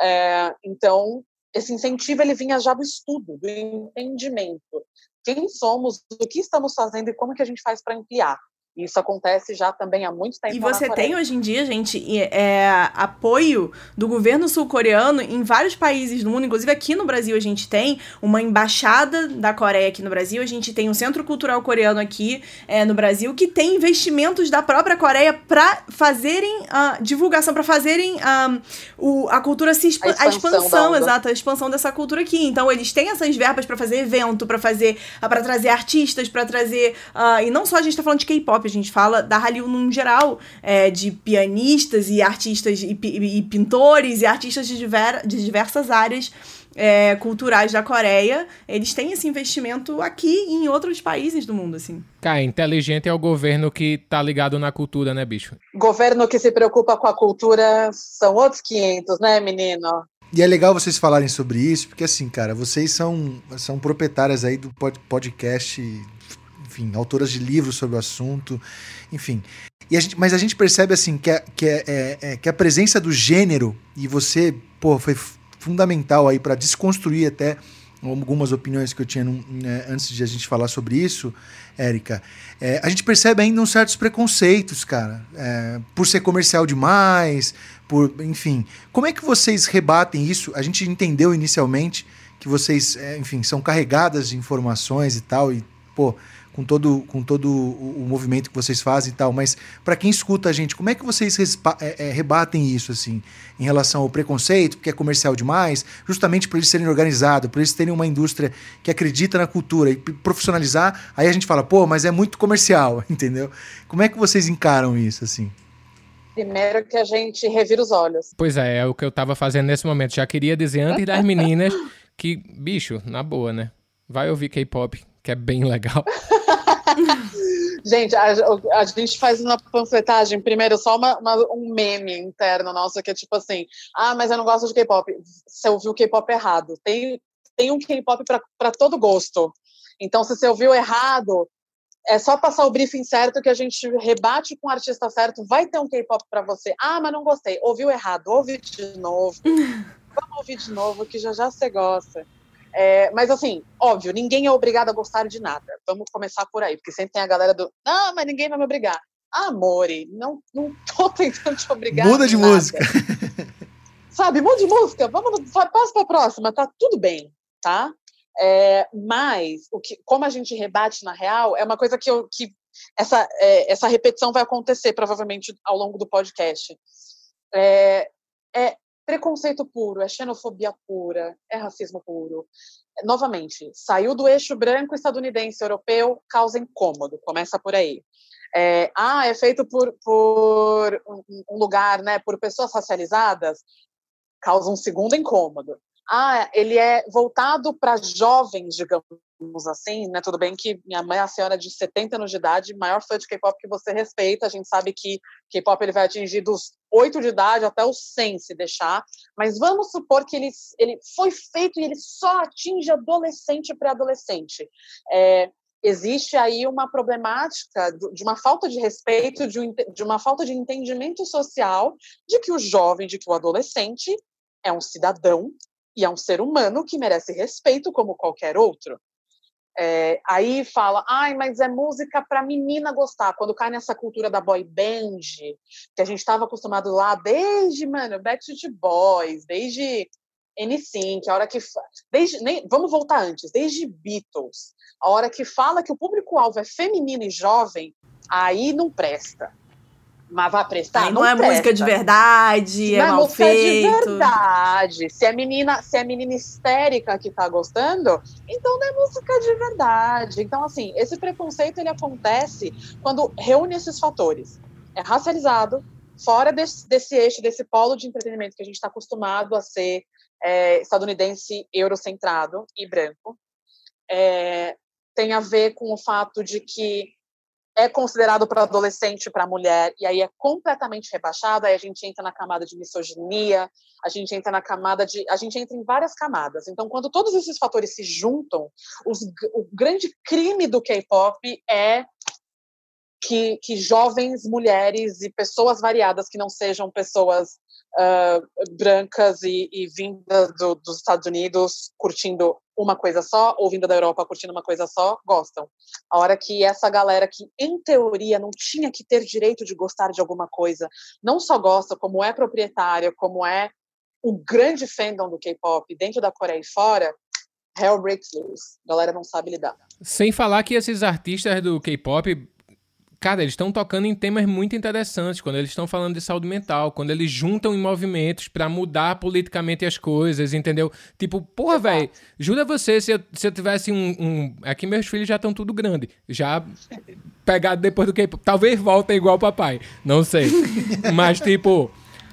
É, então, esse incentivo ele vinha já do estudo, do entendimento. Quem somos, o que estamos fazendo e como que a gente faz para ampliar. Isso acontece já também há muito tempo. E você tem hoje em dia, gente, é, apoio do governo sul-coreano em vários países do mundo, inclusive aqui no Brasil a gente tem uma embaixada da Coreia aqui no Brasil, a gente tem um centro cultural coreano aqui é, no Brasil que tem investimentos da própria Coreia para fazerem a divulgação, para fazerem a, o, a cultura se exp a expansão, a expansão exato, a expansão dessa cultura aqui. Então eles têm essas verbas para fazer evento, para fazer, para trazer artistas, para trazer uh, e não só a gente tá falando de K-pop a gente fala da Hallyu num geral, é, de pianistas e artistas e, e, e, pintores e artistas de, diver, de diversas áreas é, culturais da Coreia, eles têm esse investimento aqui e em outros países do mundo, assim. Cara, inteligente é o governo que tá ligado na cultura, né, bicho? Governo que se preocupa com a cultura são outros 500, né, menino? E é legal vocês falarem sobre isso, porque assim, cara, vocês são, são proprietárias aí do podcast enfim, autoras de livros sobre o assunto, enfim. A gente, mas a gente percebe assim que a, que, é, é, é que a presença do gênero, e você, pô, foi fundamental aí para desconstruir até algumas opiniões que eu tinha né, antes de a gente falar sobre isso, Érica, é, a gente percebe ainda uns certos preconceitos, cara, é, por ser comercial demais, por, enfim. Como é que vocês rebatem isso? A gente entendeu inicialmente que vocês, é, enfim, são carregadas de informações e tal, e, pô, com todo, com todo o, movimento que vocês fazem e tal, mas para quem escuta a gente, como é que vocês é, é, rebatem isso, assim, em relação ao preconceito, porque é comercial demais, justamente por eles serem organizados, por eles terem uma indústria que acredita na cultura e profissionalizar, aí a gente fala, pô, mas é muito comercial, entendeu? Como é que vocês encaram isso, assim? Primeiro que a gente revira os olhos. Pois é, é o que eu tava fazendo nesse momento. Já queria dizer antes das meninas que, bicho, na boa, né? Vai ouvir K-pop, que é bem legal. gente, a, a, gente faz uma panfletagem, primeiro, só uma, uma, um meme interno nosso, que é tipo assim: ah, mas eu não gosto de K-pop. Você ouviu K-pop errado. Tem, tem um K-pop para todo gosto. Então, se você ouviu errado, é só passar o briefing certo que a gente rebate com o artista certo. Vai ter um K-pop para você. Ah, mas não gostei. Ouviu errado. Ouve de novo. Vamos ouvir de novo, que já já você gosta. É, mas assim, óbvio, ninguém é obrigado a gostar de nada. Vamos começar por aí, porque sempre tem a galera do, não, mas ninguém vai me obrigar. Amore, não, não tô tentando te obrigar. Muda de nada. música. Sabe, muda de música, vamos, passa pra próxima, tá tudo bem, tá? É, mas, o que, como a gente rebate na real, é uma coisa que, eu, que essa, é, essa repetição vai acontecer provavelmente ao longo do podcast. É, é, preconceito puro, é xenofobia pura, é racismo puro. Novamente, saiu do eixo branco estadunidense europeu, causa incômodo, começa por aí. É, ah, é feito por, por um lugar, né, por pessoas racializadas, causa um segundo incômodo ah, ele é voltado para jovens, digamos assim, né? Tudo bem que minha mãe é a senhora de 70 anos de idade, maior fã de K-pop que você respeita, a gente sabe que K-pop ele vai atingir dos 8 de idade até os 100 se deixar, mas vamos supor que ele, ele foi feito e ele só atinge adolescente e pré-adolescente. É, existe aí uma problemática de uma falta de respeito, de uma falta de entendimento social de que o jovem, de que o adolescente é um cidadão e é um ser humano que merece respeito como qualquer outro. É, aí fala, ai, mas é música para menina gostar. Quando cai nessa cultura da boy band, que a gente estava acostumado lá desde, mano, Backstreet Boys, desde N5, a hora que. Desde, nem, vamos voltar antes, desde Beatles. A hora que fala que o público-alvo é feminino e jovem, aí não presta. Mas vai prestar? não, não é presta. música de verdade, não é, é mal feito. de verdade. Se é menina, se é menina histérica que tá gostando, então não é música de verdade. Então assim, esse preconceito ele acontece quando reúne esses fatores. É racializado, fora desse, desse eixo, desse polo de entretenimento que a gente está acostumado a ser é, estadunidense, eurocentrado e branco. É, tem a ver com o fato de que é considerado para adolescente para mulher e aí é completamente rebaixado, aí a gente entra na camada de misoginia, a gente entra na camada de, a gente entra em várias camadas. Então, quando todos esses fatores se juntam, os, o grande crime do K-pop é que, que jovens mulheres e pessoas variadas que não sejam pessoas uh, brancas e, e vindas do, dos Estados Unidos curtindo uma coisa só, ou vinda da Europa curtindo uma coisa só, gostam. A hora que essa galera que, em teoria, não tinha que ter direito de gostar de alguma coisa, não só gosta, como é proprietária, como é o grande fandom do K-pop dentro da Coreia e fora, hell breaks loose. A galera não sabe lidar. Sem falar que esses artistas do K-pop Cara, eles estão tocando em temas muito interessantes quando eles estão falando de saúde mental, quando eles juntam em movimentos para mudar politicamente as coisas, entendeu? Tipo, porra, velho, jura você se eu, se eu tivesse um, um. Aqui meus filhos já estão tudo grande, já pegado depois do que. Talvez voltem igual o papai, não sei. Mas, tipo,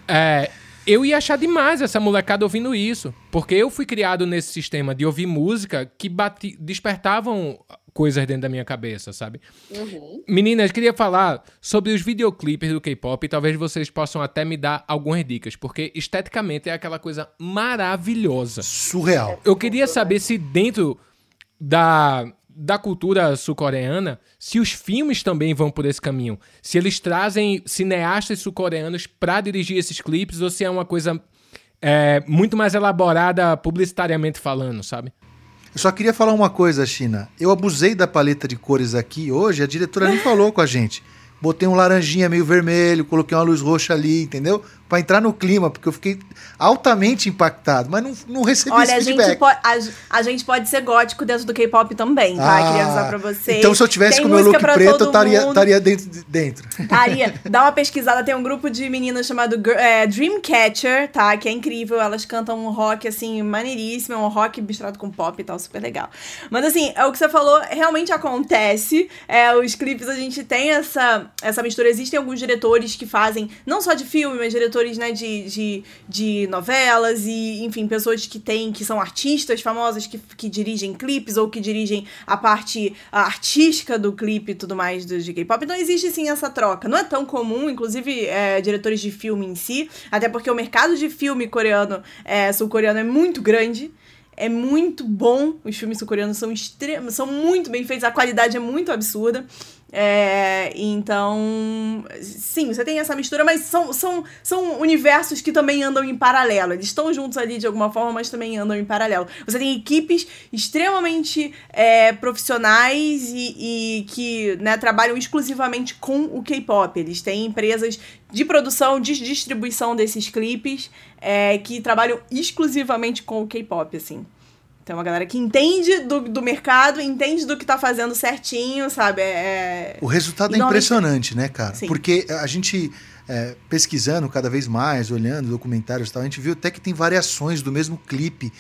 é, eu ia achar demais essa molecada ouvindo isso. Porque eu fui criado nesse sistema de ouvir música que bati, despertavam coisas dentro da minha cabeça, sabe? Uhum. Meninas, queria falar sobre os videoclipes do K-pop e talvez vocês possam até me dar algumas dicas, porque esteticamente é aquela coisa maravilhosa. Surreal. Eu queria saber se dentro da, da cultura sul-coreana, se os filmes também vão por esse caminho. Se eles trazem cineastas sul-coreanos para dirigir esses clipes ou se é uma coisa é, muito mais elaborada publicitariamente falando, sabe? Eu só queria falar uma coisa, China. Eu abusei da paleta de cores aqui hoje, a diretora nem falou com a gente. Botei um laranjinha meio vermelho, coloquei uma luz roxa ali, entendeu? Para entrar no clima, porque eu fiquei altamente impactado, mas não, não recebi Olha, esse feedback. Olha, a, a, gente pode ser gótico dentro do K-pop também, tá? Ah, Queria avisar pra vocês. Então, se eu tivesse tem com o meu look preto, eu estaria, estaria dentro. dentro. Estaria. Dá uma pesquisada, tem um grupo de meninas chamado é, Dreamcatcher, tá? Que é incrível, elas cantam um rock, assim, maneiríssimo, é um rock misturado com pop e tal, super legal. Mas, assim, é o que você falou, realmente acontece. É, os clipes, a gente tem essa, essa mistura. Existem alguns diretores que fazem, não só de filme, mas diretores diretores né, de, de, de novelas e, enfim, pessoas que têm, que são artistas famosas que, que dirigem clipes ou que dirigem a parte artística do clipe e tudo mais do de K-pop. Então existe sim essa troca. Não é tão comum, inclusive é, diretores de filme em si, até porque o mercado de filme coreano, é, sul-coreano, é muito grande é muito bom. Os filmes sul-coreanos são extremos, são muito bem feitos, a qualidade é muito absurda. É, então, sim, você tem essa mistura, mas são, são, são universos que também andam em paralelo. Eles estão juntos ali de alguma forma, mas também andam em paralelo. Você tem equipes extremamente é, profissionais e, e que né, trabalham exclusivamente com o K-pop. Eles têm empresas de produção, de distribuição desses clipes é, que trabalham exclusivamente com o K-pop, assim. Tem uma galera que entende do, do mercado, entende do que tá fazendo certinho, sabe? É... é o resultado é impressionante, né, cara? Sim. Porque a gente, é, pesquisando cada vez mais, olhando documentários e tal, a gente viu até que tem variações do mesmo clipe,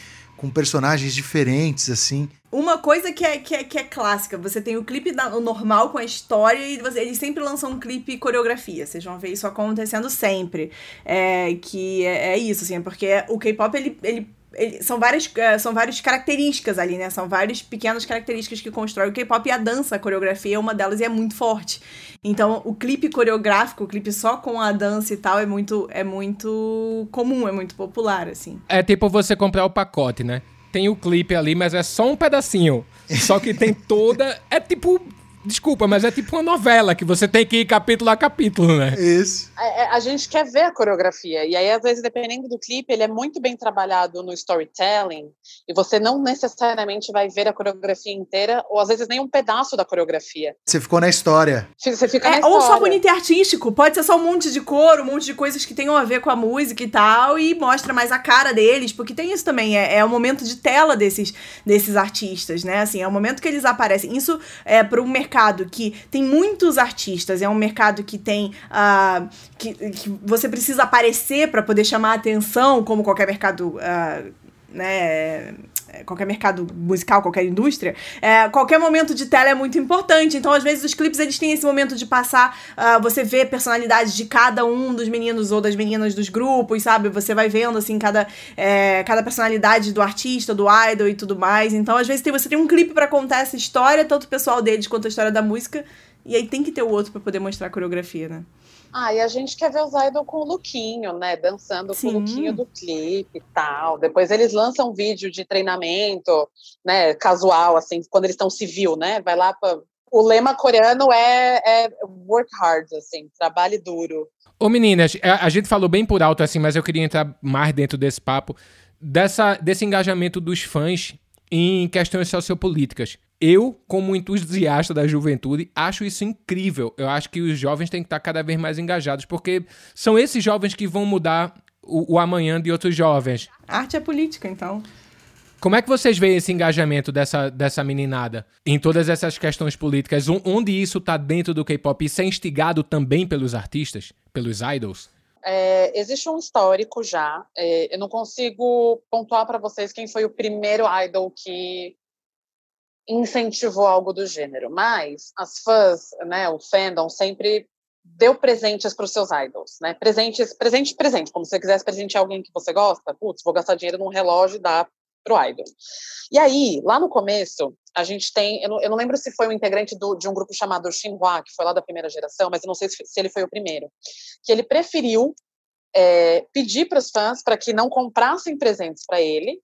com personagens diferentes, assim. Uma coisa que é, que é, que é clássica, você tem o clipe da, o normal com a história e você, eles sempre lançam um clipe coreografia. Vocês vão ver isso acontecendo sempre. É, que é, é isso, assim, porque o K-pop, ele, ele ele, são, várias, uh, são várias características ali, né? São várias pequenas características que constroem o K-pop e a dança, a coreografia é uma delas e é muito forte. Então, o clipe coreográfico, o clipe só com a dança e tal, é muito, é muito comum, é muito popular, assim. É tipo você comprar o pacote, né? Tem o clipe ali, mas é só um pedacinho. Só que tem toda. É tipo Desculpa, mas é tipo uma novela que você tem que ir capítulo a capítulo, né? Isso. É, é, a gente quer ver a coreografia. E aí, às vezes, dependendo do clipe, ele é muito bem trabalhado no storytelling. E você não necessariamente vai ver a coreografia inteira, ou às vezes nem um pedaço da coreografia. Você ficou na história. Você fica é, na história. Ou só bonito e artístico. Pode ser só um monte de cor, um monte de coisas que tenham a ver com a música e tal. E mostra mais a cara deles. Porque tem isso também. É, é o momento de tela desses, desses artistas, né? Assim, é o momento que eles aparecem. Isso é para o mercado mercado que tem muitos artistas, é um mercado que tem. Uh, que, que você precisa aparecer para poder chamar a atenção, como qualquer mercado. Uh, né, qualquer mercado musical, qualquer indústria, é, qualquer momento de tela é muito importante. Então, às vezes, os clipes eles têm esse momento de passar, uh, você vê personalidades de cada um dos meninos ou das meninas dos grupos, sabe? Você vai vendo, assim, cada, é, cada personalidade do artista, do idol e tudo mais. Então, às vezes, tem, você tem um clipe para contar essa história, tanto pessoal deles quanto a história da música, e aí tem que ter o outro para poder mostrar a coreografia, né? Ah, e a gente quer ver os idols com o lookinho, né? Dançando Sim. com o lookinho do clipe e tal. Depois eles lançam um vídeo de treinamento, né? Casual, assim, quando eles estão civil, né? Vai lá para o lema coreano é, é, work hard, assim, trabalhe duro. Ô meninas, a, a, gente falou bem por alto assim, mas eu queria entrar mais dentro desse papo dessa, desse engajamento dos fãs em questões sociopolíticas. Eu, como entusiasta da juventude, acho isso incrível. Eu acho que os jovens têm que estar cada vez mais engajados, porque são esses jovens que vão mudar o, o amanhã de outros jovens. arte é política, então. Como é que vocês veem esse engajamento dessa, dessa meninada em todas essas questões políticas? Onde isso está dentro do K-pop? Isso é instigado também pelos artistas, pelos idols? É, existe um histórico já. É, eu não consigo pontuar para vocês quem foi o primeiro idol que incentivou algo do gênero, mas as fãs, né, o fandom sempre deu presentes para os seus idols, né? Presentes, presente, presente. Como se você quisesse presentear alguém que você gosta, putz, vou gastar dinheiro num relógio e dar pro idol. E aí, lá no começo, a gente tem, eu não, eu não lembro se foi um integrante do, de um grupo chamado Xinhua, que foi lá da primeira geração, mas eu não sei se, se ele foi o primeiro, que ele preferiu é, pedir para os fãs para que não comprassem presentes para ele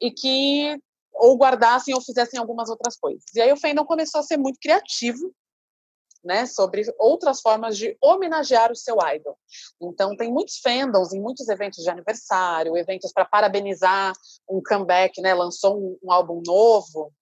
e que ou guardassem ou fizessem algumas outras coisas. E aí o fandom começou a ser muito criativo né, sobre outras formas de homenagear o seu idol. Então, tem muitos fandoms em muitos eventos de aniversário, eventos para parabenizar um comeback, né, lançou um, um, álbum novo,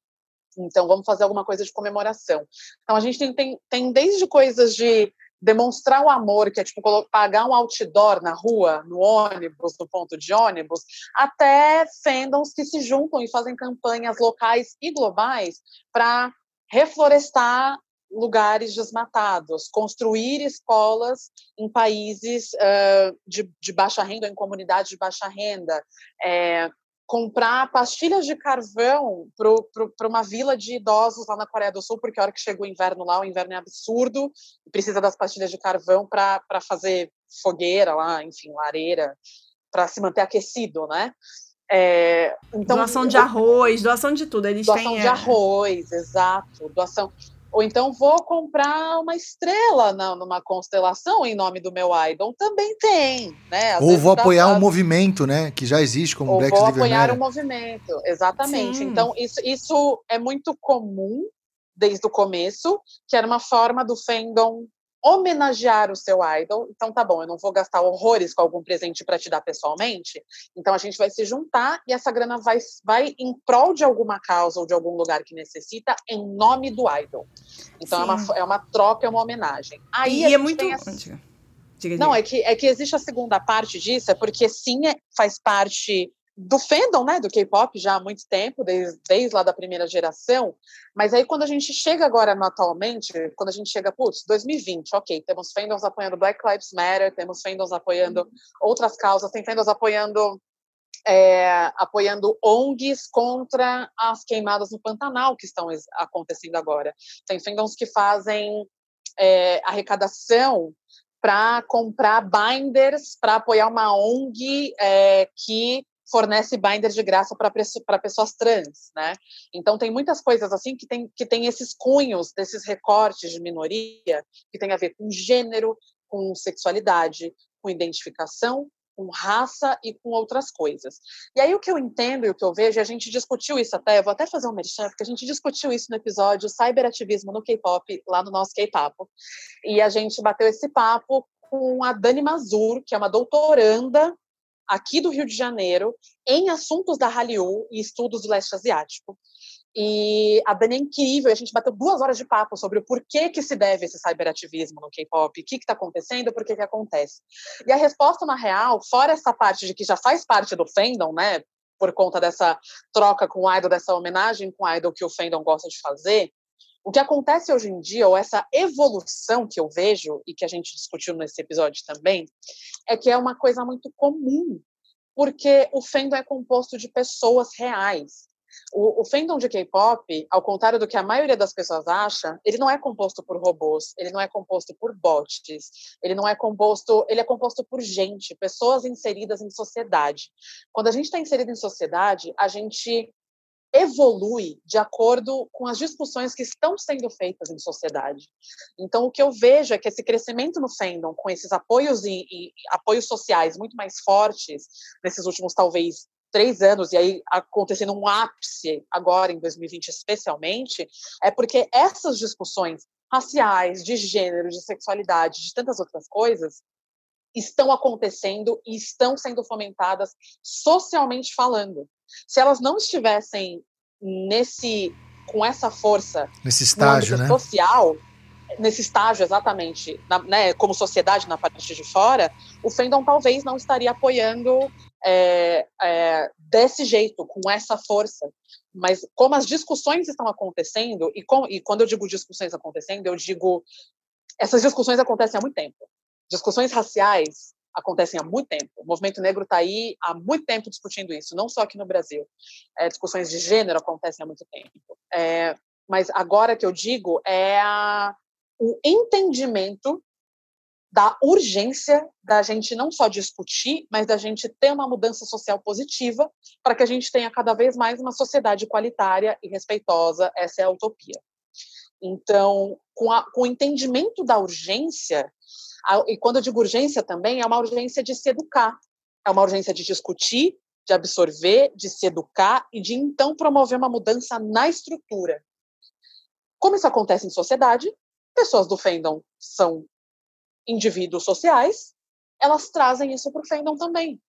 então vamos fazer alguma coisa de comemoração. Então, a gente tem, tem, tem desde coisas de demonstrar o amor, que é tipo pagar um outdoor na rua, no ônibus, no ponto de ônibus, até fandoms que se juntam e fazem campanhas locais e globais para reflorestar lugares desmatados, construir escolas em países uh, de, de, baixa renda, em comunidades de baixa renda, é, comprar pastilhas de carvão para uma vila de idosos lá na Coreia do Sul, porque a hora que chega o inverno lá, o inverno é absurdo, e precisa das pastilhas de carvão para fazer fogueira lá, enfim, lareira, para se manter aquecido, né? É, então, doação de arroz, doação de tudo. Eles doação têm, de é... arroz, exato. Doação. Ou então vou comprar uma estrela na, numa constelação em nome do meu idol. Também tem, né? Às Ou vou apoiar um movimento, né? Que já existe como Ou Black vou apoiar um movimento, exatamente. Sim. Então isso, isso é muito comum desde o começo, que era uma forma do fandom homenagear o seu idol. Então, tá bom, eu não vou gastar horrores com algum presente para te dar pessoalmente. Então, a gente vai se juntar e essa grana vai, vai em prol de alguma causa ou de algum lugar que necessita, em nome do idol. Então, é uma, é uma troca, é uma homenagem. Aí e é muito. Essa... Não, é que, é que existe a segunda parte disso, é porque sim, é, faz parte do fandom, né, do K-pop já há muito tempo, desde, desde lá da primeira geração, mas aí quando a gente chega agora no atualmente, quando a gente chega, putz, 2020, ok, temos fandoms apoiando Black Lives Matter, temos fandoms apoiando outras causas, tem fandoms apoiando é, apoiando ONGs contra as queimadas no Pantanal que estão acontecendo agora. Tem fandoms que fazem é, arrecadação para comprar binders para apoiar uma ONG é, que fornece binders de graça para pessoas trans, né? Então tem muitas coisas assim que tem, que tem esses cunhos desses recortes de minoria que tem a ver com gênero, com sexualidade, com identificação, com raça e com outras coisas. E aí o que eu entendo e o que eu vejo, a gente discutiu isso até, eu vou até fazer um merchan, porque a gente discutiu isso no episódio Cyberativismo no K-pop, lá no nosso K-papo. E a gente bateu esse papo com a Dani Mazur, que é uma doutoranda aqui do Rio de Janeiro em assuntos da Hallyu e estudos do leste asiático. E a Dani é incrível, a gente bateu duas horas de papo sobre o porquê que se deve esse cyberativismo no K-pop, o que está acontecendo, por que que acontece. E a resposta, na real, fora essa parte de que já faz parte do fandom, né, por conta dessa troca com o idol, dessa homenagem com o idol que o fandom gosta de fazer, o que acontece hoje em dia, ou essa evolução que eu vejo, e que a gente discutiu nesse episódio também, é que é uma coisa muito comum, porque o fandom é composto de pessoas reais. O, o fandom de K-pop, ao contrário do que a maioria das pessoas acha, ele não é composto por robôs, ele não é composto por bots, ele não é composto, ele é composto por gente, pessoas inseridas em sociedade. Quando a gente está inserido em sociedade, a gente evolui de acordo com as discussões que estão sendo feitas em sociedade. Então, o que eu vejo é que esse crescimento no fandom, com esses apoios e, e apoios sociais muito mais fortes nesses últimos, talvez, três anos, e aí acontecendo um ápice agora em 2020 especialmente, é porque essas discussões raciais, de gênero, de sexualidade, de tantas outras coisas, estão acontecendo e estão sendo fomentadas socialmente falando. Se elas não estivessem nesse com essa força nesse estágio, né? social, nesse estágio exatamente, na, né, como sociedade na parte de fora, o fandom talvez não estaria apoiando é, é, desse jeito, com essa força. Mas como as discussões estão acontecendo, e, com, e quando eu digo discussões acontecendo, eu digo essas discussões acontecem há muito tempo. Discussões raciais, acontecem há muito tempo. O movimento negro está aí há muito tempo discutindo isso, não só aqui no Brasil. É, discussões de gênero acontecem há muito tempo. É, mas agora que eu digo é a, o entendimento da urgência da gente não só discutir, mas da gente ter uma mudança social positiva para que a gente tenha cada vez mais uma sociedade qualitária e respeitosa. Essa é a utopia. Então, com, a, com o entendimento da urgência, e quando eu digo urgência também, é uma urgência de se educar, é uma urgência de discutir, de absorver, de se educar e de então promover uma mudança na estrutura. Como isso acontece em sociedade, pessoas do fandom são indivíduos sociais, elas trazem isso para o fandom também.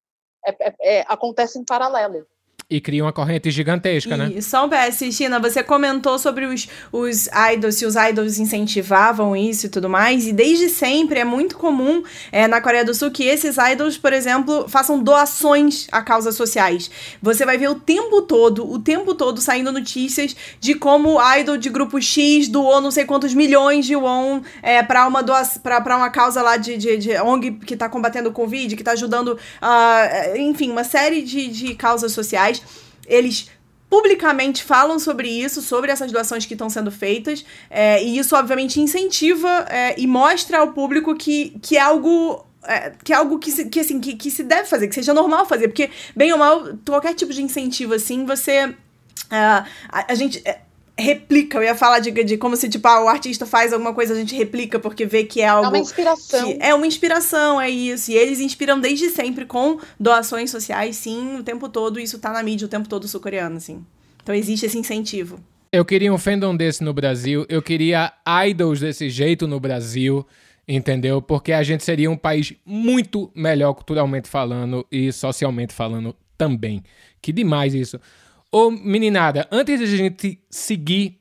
É, é, é, acontece em paralelo. E cria uma corrente gigantesca, né? E só um PS, China, você comentou sobre os, os idols, se os idols incentivavam isso e tudo mais, e desde sempre é muito comum é, na Coreia do Sul que esses idols, por exemplo, façam doações a causas sociais. Você vai ver o tempo todo, o tempo todo saindo notícias de como o idol de grupo X doou não sei quantos milhões de won é, para uma doação, para uma causa lá de, de, de ONG que tá combatendo o Covid, que tá ajudando, uh, enfim, uma série de, de causas sociais eles publicamente falam sobre isso, sobre essas doações que estão sendo feitas, é, e isso obviamente incentiva é, e mostra ao público que, que é algo é, que é algo que, se, que, assim, que, que se deve fazer, que seja normal fazer, porque, bem ou mal, qualquer tipo de incentivo, assim, você. Uh, a, a, gente. Replica, eu ia falar de, de como se, tipo, ah, o artista faz alguma coisa, a gente replica porque vê que é algo. É uma inspiração. é uma inspiração, é isso. E eles inspiram desde sempre com doações sociais, sim, o tempo todo. Isso tá na mídia o tempo todo sul-coreano, assim. Então existe esse incentivo. Eu queria um fandom desse no Brasil, eu queria idols desse jeito no Brasil, entendeu? Porque a gente seria um país muito melhor culturalmente falando e socialmente falando também. Que demais isso. Ô, meninada, antes de a gente seguir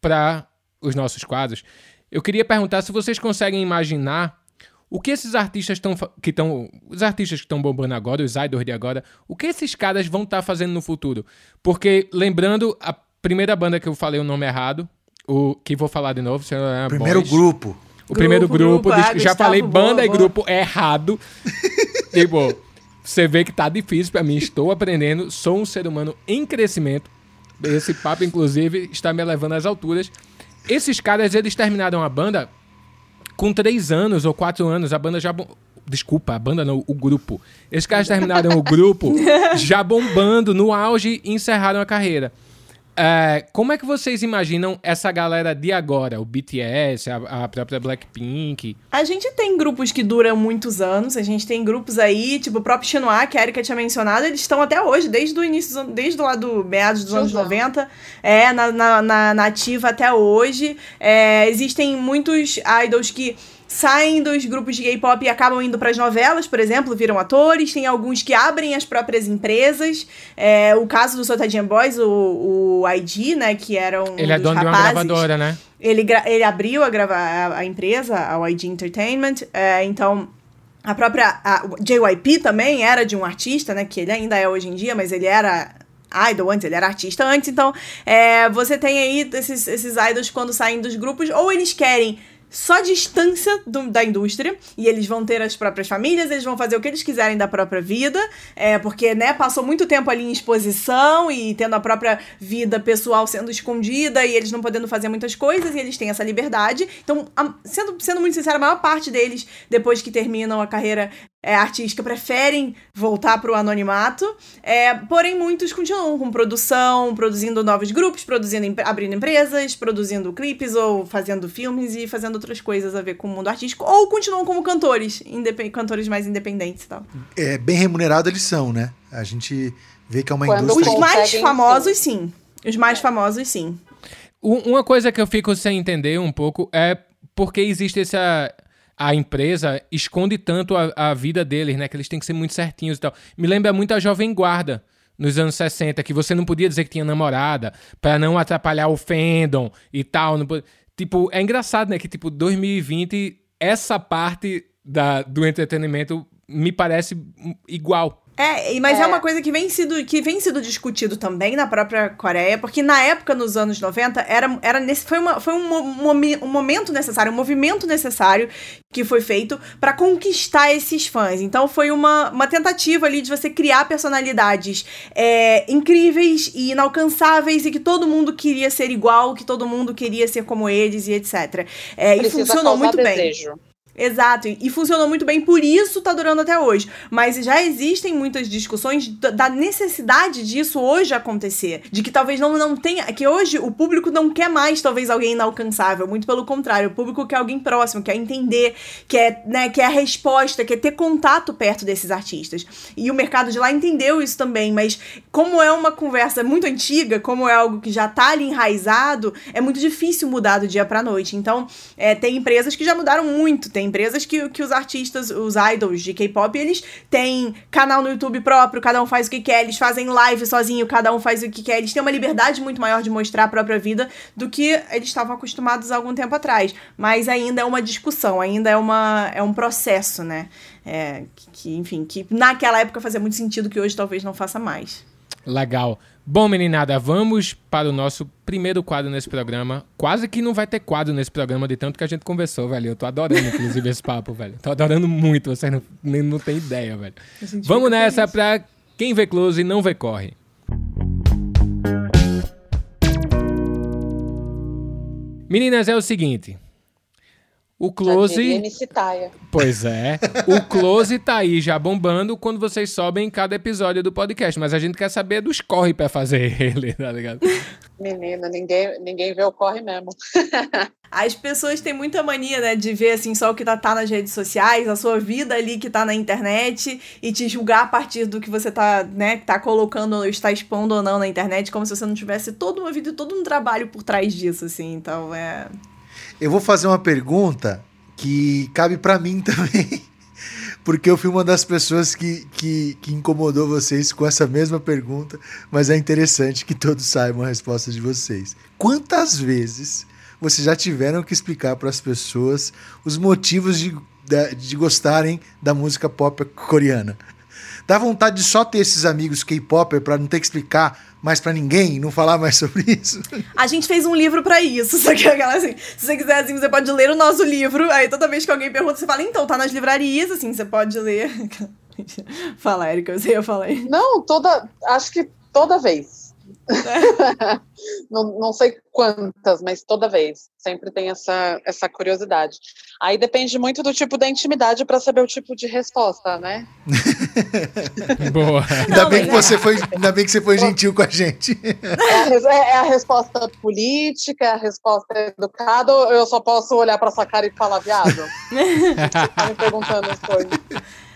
para os nossos quadros, eu queria perguntar se vocês conseguem imaginar o que esses artistas estão que estão os artistas que estão bombando agora, os idols de agora, o que esses caras vão estar tá fazendo no futuro? Porque lembrando a primeira banda que eu falei o nome errado, o que vou falar de novo, é Primeiro Boys. grupo. O grupo, primeiro grupo, grupo ah, já falei banda boa, e grupo errado. tipo, você vê que tá difícil para mim, estou aprendendo, sou um ser humano em crescimento. Esse papo, inclusive, está me levando às alturas. Esses caras, eles terminaram a banda com três anos ou quatro anos. A banda já. Desculpa, a banda não, o grupo. Esses caras terminaram o grupo já bombando no auge e encerraram a carreira. É, como é que vocês imaginam essa galera de agora? O BTS, a, a, própria Blackpink? A gente tem grupos que duram muitos anos. A gente tem grupos aí, tipo o próprio Chinois, que a Erika tinha mencionado, eles estão até hoje, desde o início, desde lá do meados dos anos 90. É, na, na, na, na ativa até hoje. É, existem muitos idols que saem dos grupos de K-pop e acabam indo para as novelas, por exemplo, viram atores. Tem alguns que abrem as próprias empresas. É, o caso do Sotadian Boys, o, o ID, né, que era um Ele é dono rapazes, de uma gravadora, né? Ele, ele abriu a, grava a, a empresa, a ID Entertainment. É, então, a própria a, JYP também era de um artista, né, que ele ainda é hoje em dia, mas ele era idol antes, ele era artista antes, então é, você tem aí esses, esses idols quando saem dos grupos, ou eles querem só distância do, da indústria e eles vão ter as próprias famílias, eles vão fazer o que eles quiserem da própria vida, é, porque, né, passou muito tempo ali em exposição e tendo a própria vida pessoal sendo escondida e eles não podendo fazer muitas coisas e eles têm essa liberdade. Então, a, sendo, sendo muito sincera, a maior parte deles, depois que terminam a carreira é, artística preferem voltar para o anonimato, é, porém muitos continuam com produção, produzindo novos grupos, produzindo, abrindo empresas, produzindo clipes ou fazendo filmes e fazendo outras coisas a ver com o mundo artístico, ou continuam como cantores, cantores mais independentes e tal. É, bem remunerado eles são, né? A gente vê que é uma Quando indústria... Os mais famosos, sim. Os mais famosos, sim. Uma coisa que eu fico sem entender um pouco é porque existe essa a empresa esconde tanto a, a vida deles, né? Que eles têm que ser muito certinhos e tal. Me lembra muito a Jovem Guarda nos anos 60, que você não podia dizer que tinha namorada para não atrapalhar o fandom e tal. Tipo, é engraçado, né? Que, tipo, 2020, essa parte da, do entretenimento me parece igual. É, mas é. é. uma coisa que vem, sido, que vem sido discutido também na própria Coreia, porque na época, nos anos 90, era, era nesse, foi, uma, foi um, um, momento necessário, um movimento necessário que foi feito para conquistar esses fãs. Então foi uma, uma tentativa ali de você criar personalidades é, incríveis e inalcançáveis e que todo mundo queria ser igual, que todo mundo queria ser como eles e etc. É, e funcionou muito desejo. bem. Exato, e funcionou muito bem, por isso tá durando até hoje. Mas já existem muitas discussões da necessidade disso hoje acontecer. De que talvez não, não tenha. Que hoje o público não quer mais, talvez, alguém inalcançável. Muito pelo contrário, o público quer alguém próximo, quer entender, quer, né, quer a resposta, quer ter contato perto desses artistas. E o mercado de lá entendeu isso também, mas como é uma conversa muito antiga, como é algo que já tá ali enraizado, é muito difícil mudar do dia pra noite. Então, é, tem empresas que já mudaram muito, tem empresas que, que os artistas, os idols de K-pop, eles têm canal no YouTube próprio, cada um faz o que quer, eles fazem live sozinho, cada um faz o que quer, eles têm uma liberdade muito maior de mostrar a própria vida do que eles estavam acostumados há algum tempo atrás. Mas ainda é uma discussão, ainda é, uma, é um processo, né? É, que, enfim, que naquela época fazia muito sentido que hoje talvez não faça mais. Legal. Bom, meninada, vamos para o nosso primeiro quadro nesse programa. Quase que não vai ter quadro nesse programa de tanto que a gente conversou, velho. Eu tô adorando, inclusive, esse papo, velho. Tô adorando muito, vocês não, nem, não tem ideia, velho. Vamos nessa feliz. pra quem vê close e não vê corre. Meninas, é o seguinte. O Close. Pois é. O Close tá aí já bombando quando vocês sobem cada episódio do podcast. Mas a gente quer saber dos corre pra fazer ele, tá ligado? Menina, ninguém, ninguém vê o corre mesmo. As pessoas têm muita mania, né, de ver assim só o que tá, tá nas redes sociais, a sua vida ali que tá na internet e te julgar a partir do que você tá, né, tá colocando, está expondo ou não na internet, como se você não tivesse toda uma vida e todo um trabalho por trás disso, assim. Então, é eu vou fazer uma pergunta que cabe para mim também, porque eu fui uma das pessoas que, que, que, incomodou vocês com essa mesma pergunta, mas é interessante que todos saibam a resposta de vocês. Quantas vezes vocês já tiveram que explicar para as pessoas os motivos de, de, de gostarem da música pop coreana? Dá vontade de só ter esses amigos K-Popper para não ter que explicar mais para ninguém, não falar mais sobre isso. A gente fez um livro para isso, só que aquela assim, se você quiser assim, você pode ler o nosso livro, aí toda vez que alguém pergunta, você fala, então, tá nas livrarias, assim, você pode ler. fala, Erika, você ia falar aí. Não, toda, acho que toda vez. não, não sei quantas, mas toda vez. Sempre tem essa, essa curiosidade. Aí depende muito do tipo da intimidade para saber o tipo de resposta, né? Boa. Ainda, bem que você foi, ainda bem que você foi gentil com a gente. É a, é a resposta política, é a resposta educada, ou eu só posso olhar para sua cara e falar viado? tá me perguntando as coisas.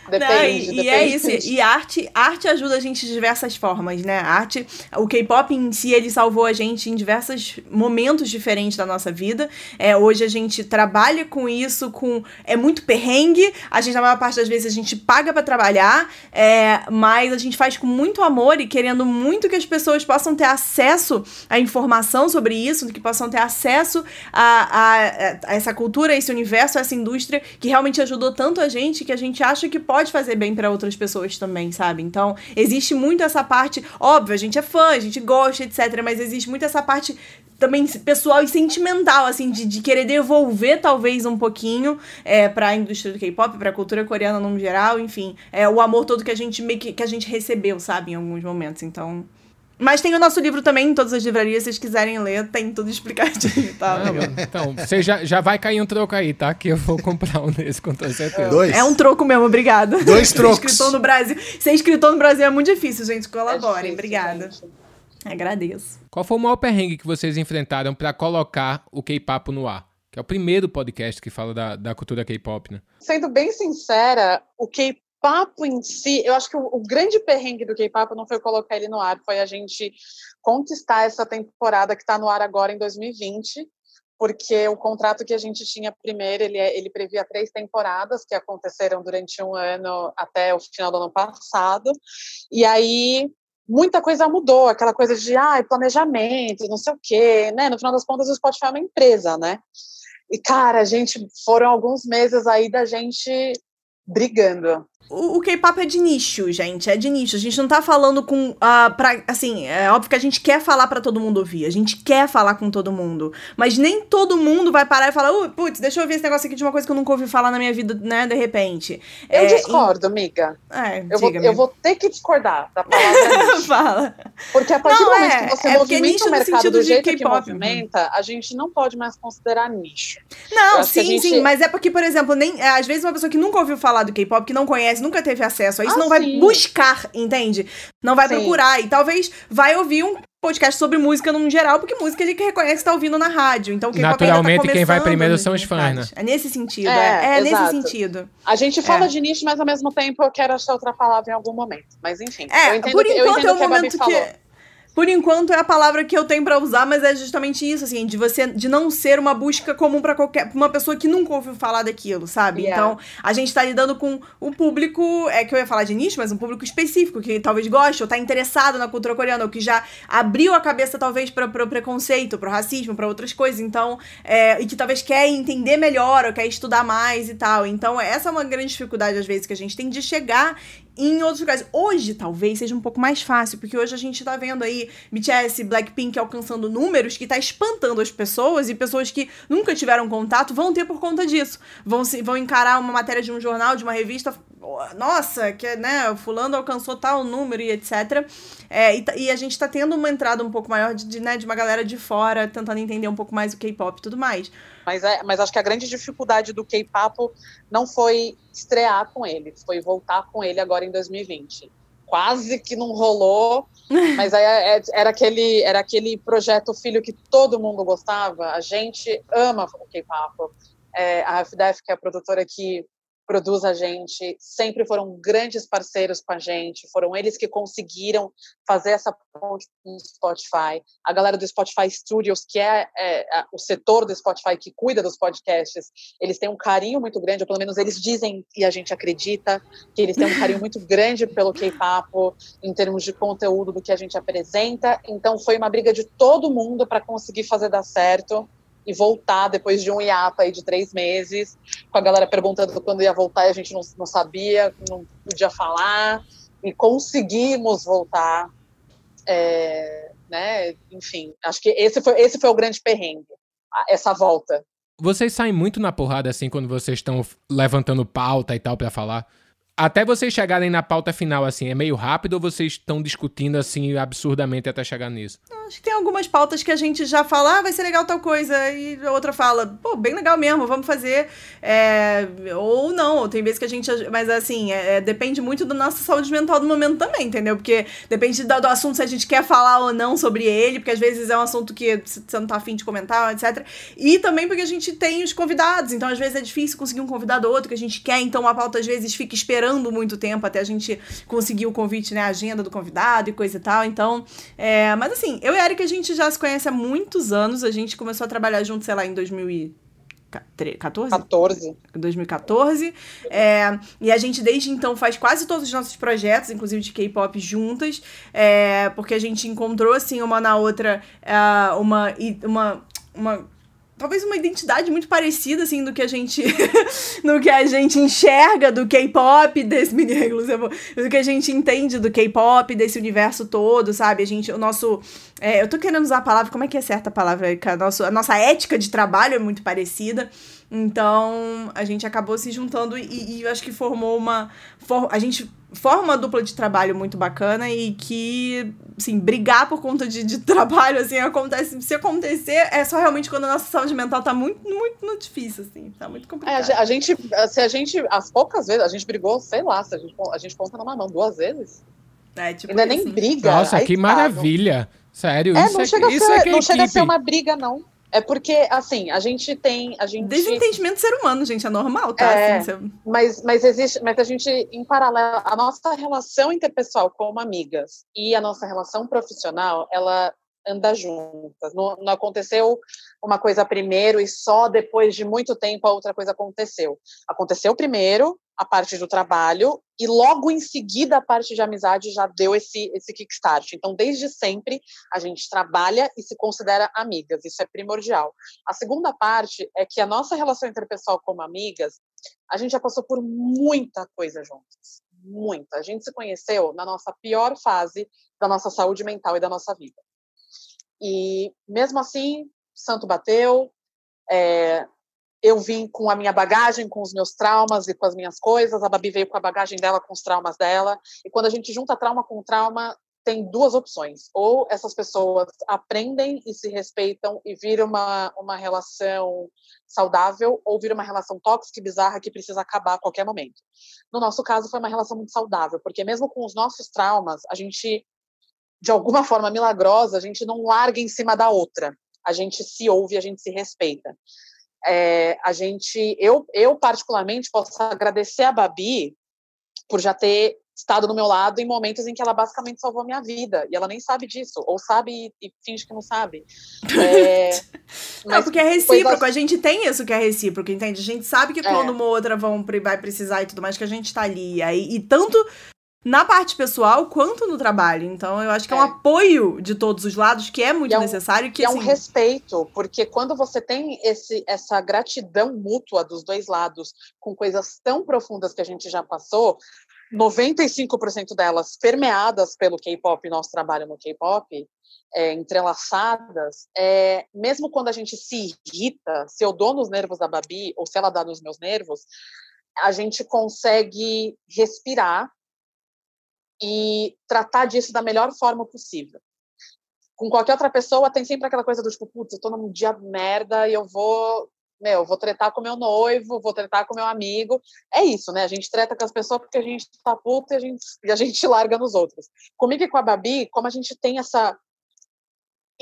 Depende, Não, e, depende. e, é isso. E arte, arte ajuda a gente de diversas formas, né? A arte, o K-pop em si, ele salvou a gente em diversos momentos diferentes da nossa vida. É, hoje a gente trabalha com isso, com é muito perrengue. A gente, na maior parte das vezes, a gente paga para trabalhar, é, mas a gente faz com muito amor e querendo muito que as pessoas possam ter acesso à informação sobre isso, que possam ter acesso a, a, a essa cultura, a esse universo, a essa indústria que realmente ajudou tanto a gente que a gente acha que pode pode fazer bem para outras pessoas também, sabe? Então, existe muito essa parte, óbvio, a gente é fã, a gente gosta, etc, mas existe muito essa parte também pessoal e sentimental, assim, de, de querer devolver talvez um pouquinho é, para a indústria do K-pop, para a cultura coreana no geral, enfim, é o amor todo que a gente que, que a gente recebeu, sabe, em alguns momentos. Então, mas tem o nosso livro também em todas as livrarias, se vocês quiserem ler, tem tudo explicadinho, tá? então, você já, já vai cair um troco aí, tá? Que eu vou comprar um desse, com toda certeza. Dois. É um troco mesmo, obrigada. Dois trocos. Ser escritor no Brasil. Ser escritor no Brasil é muito difícil, gente. Colaborem, é obrigada. Gente. Agradeço. Qual foi o maior perrengue que vocês enfrentaram para colocar o K-Papo no ar? Que é o primeiro podcast que fala da, da cultura K-pop, né? Sendo bem sincera, o K papo em si, eu acho que o, o grande perrengue do K-Papo não foi colocar ele no ar, foi a gente conquistar essa temporada que está no ar agora em 2020, porque o contrato que a gente tinha primeiro, ele, é, ele previa três temporadas que aconteceram durante um ano até o final do ano passado, e aí muita coisa mudou, aquela coisa de ah, planejamento, não sei o quê, né? No final das contas, o Spotify é uma empresa, né? E, cara, a gente foram alguns meses aí da gente brigando. O, o K-pop é de nicho, gente. É de nicho. A gente não tá falando com. Uh, pra, assim, é óbvio que a gente quer falar para todo mundo ouvir. A gente quer falar com todo mundo. Mas nem todo mundo vai parar e falar, uh, putz, deixa eu ouvir esse negócio aqui de uma coisa que eu nunca ouvi falar na minha vida, né, de repente. Eu é, discordo, amiga. É, eu, vou, eu vou ter que discordar da palavra. Fala. Porque a partir não, do momento é, que você é movimenta o mercado do jeito que movimenta, a gente não pode mais considerar nicho. Não, sim, gente... sim. Mas é porque, por exemplo, nem, é, às vezes uma pessoa que nunca ouviu falar do K-pop, que não conhece, nunca teve acesso a isso, ah, não vai sim. buscar, entende? Não vai sim. procurar. E talvez vai ouvir um podcast sobre música no geral, porque música ele reconhece que tá ouvindo na rádio. Então, quem tá Naturalmente, tá quem vai primeiro são os fãs, né? É nesse sentido. É, é, é nesse sentido. A gente fala é. de nicho, mas ao mesmo tempo eu quero achar outra palavra em algum momento. Mas enfim. É, por enquanto é o momento que. Por enquanto é a palavra que eu tenho para usar, mas é justamente isso, assim, de você de não ser uma busca comum para qualquer uma pessoa que nunca ouviu falar daquilo, sabe? Yeah. Então, a gente tá lidando com um público, é que eu ia falar de nicho, mas um público específico que talvez goste ou tá interessado na cultura coreana, ou que já abriu a cabeça talvez para o preconceito, para o racismo, para outras coisas, então, é, e que talvez quer entender melhor, ou quer estudar mais e tal. Então, essa é uma grande dificuldade às vezes que a gente tem de chegar em outros lugares. Hoje, talvez, seja um pouco mais fácil, porque hoje a gente tá vendo aí BTS, Blackpink alcançando números que tá espantando as pessoas e pessoas que nunca tiveram contato vão ter por conta disso. Vão, se, vão encarar uma matéria de um jornal, de uma revista, nossa, que né, fulano alcançou tal número e etc. É, e, e, a gente tá tendo uma entrada um pouco maior de, de, né, de uma galera de fora tentando entender um pouco mais o K-pop e tudo mais. Mas, é, mas acho que a grande dificuldade do K-pop não foi estrear com ele, foi voltar com ele agora em 2020. Quase que não rolou, mas aí é, é, era aquele, era aquele projeto filho que todo mundo gostava. A gente ama o K-pop. É, a FDF, que é a produtora que produz a gente, sempre foram grandes parceiros com a gente, foram eles que conseguiram fazer essa ponte com o Spotify. A galera do Spotify Studios, que é, é, o setor do Spotify que cuida dos podcasts, eles têm um carinho muito grande, ou pelo menos eles dizem e a gente acredita que eles têm um carinho muito grande pelo K-pop em termos de conteúdo do que a gente apresenta. Então foi uma briga de todo mundo para conseguir fazer dar certo e voltar depois de um IAPA aí de três meses, com a galera perguntando quando ia voltar e a gente não, não sabia, não podia falar, e conseguimos voltar. É, né? Enfim, acho que esse foi, esse foi o grande perrengue, essa volta. Vocês saem muito na porrada assim quando vocês estão levantando pauta e tal para falar? Até vocês chegarem na pauta final, assim, é meio rápido ou vocês estão discutindo, assim, absurdamente até chegar nisso? Acho que tem algumas pautas que a gente já fala, ah, vai ser legal tal coisa, e a outra fala, pô, bem legal mesmo, vamos fazer. É... Ou não, tem vezes que a gente. Mas assim, é, é, depende muito da nossa saúde mental do momento também, entendeu? Porque depende do, do, assunto se a gente quer falar ou não sobre ele, porque às vezes é um assunto que você não tá afim de comentar, etc. E também porque a gente tem os convidados, então às vezes é difícil conseguir um convidado ou outro que a gente quer, então a pauta às vezes fica esperando esperando muito tempo até a gente conseguir o convite, né? A agenda do convidado e coisa e tal. Então, é, mas assim, eu e a Erika, a gente já se conhece há muitos anos. A gente começou a trabalhar junto, sei lá, em 2014? 14. 2014. É, e a gente, desde então, faz quase todos os nossos projetos, inclusive de K-pop, juntas. É, porque a gente encontrou, assim, uma na outra, uh, uma, uma, uma talvez uma identidade muito parecida, assim, do que a gente. no que a gente enxerga do K-pop, desse mini do que a gente entende do K-pop, desse universo todo, sabe? A gente, o nosso. É, eu tô querendo usar a palavra, como é que é certa a palavra? A, nosso, a nossa ética de trabalho é muito parecida. Então, a gente acabou se juntando e, e eu acho que formou uma. For, a gente forma uma dupla de trabalho muito bacana e que, assim, brigar por conta de, de trabalho, assim, acontece. Se acontecer, é só realmente quando a nossa saúde mental tá muito, muito, muito difícil, assim, tá muito complicado. É, a gente, se a gente, as poucas vezes, a gente brigou, sei lá, se a gente, a gente conta numa mão duas vezes. É, tipo Ainda nem briga. Nossa, que tá, maravilha. Sério, é, isso, não é, chega isso a é ser, é não chega a ser uma briga, não. É porque, assim, a gente tem. A gente... Desentendimento ser humano, gente, é normal, tá? É, assim, mas, mas existe. Mas a gente, em paralelo, a nossa relação interpessoal como amigas e a nossa relação profissional, ela anda juntas. Não, não aconteceu uma coisa primeiro e só depois de muito tempo a outra coisa aconteceu. Aconteceu primeiro a parte do trabalho e logo em seguida a parte de amizade já deu esse esse kickstart. Então, desde sempre a gente trabalha e se considera amigas, isso é primordial. A segunda parte é que a nossa relação interpessoal como amigas A gente já passou por muita coisa juntos. Muita. A gente se conheceu na nossa pior fase da nossa saúde mental e da nossa vida. E mesmo assim, santo bateu. É, eu vim com a minha bagagem, com os meus traumas e com as minhas coisas. A Babi veio com a bagagem dela, com os traumas dela. E quando a gente junta trauma com trauma, tem duas opções. Ou essas pessoas aprendem e se respeitam e vira uma, uma relação saudável, ou vira uma relação tóxica e bizarra que precisa acabar a qualquer momento. No nosso caso, foi uma relação muito saudável, porque mesmo com os nossos traumas, a gente, de alguma forma milagrosa, a gente não larga em cima da outra. A gente se ouve, a gente se respeita. É, a gente, eu, eu particularmente posso agradecer a Babi por já ter estado do meu lado em momentos em que ela basicamente salvou a minha vida. E ela nem sabe disso. Ou sabe e, finge que não sabe. É, não, porque é recíproco. A gente tem isso que é recíproco, entende? A gente sabe que é. quando uma outra vão, vai precisar e tudo mais, que a gente tá ali. Aí, e tanto na parte pessoal quanto no trabalho. Então, eu acho que é, é um apoio de todos os lados que é muito é um, necessário. Que, é assim... um respeito, porque quando você tem esse, essa gratidão mútua dos dois lados com coisas tão profundas que a gente já passou, 95% delas permeadas pelo K-pop, nosso trabalho no K-pop, é, entrelaçadas, é, mesmo quando a gente se irrita, se eu dou nos nervos da Babi, ou se ela dá nos meus nervos, a gente consegue respirar e tratar disso da melhor forma possível. Com qualquer outra pessoa, tem sempre aquela coisa do tipo, putz, eu tô num dia merda e eu vou meu, vou tretar com meu noivo, vou tretar com meu amigo. É isso, né? A gente treta com as pessoas porque a gente tá puta e a gente, e a gente larga nos outros. Comigo e com a Babi, como a gente tem essa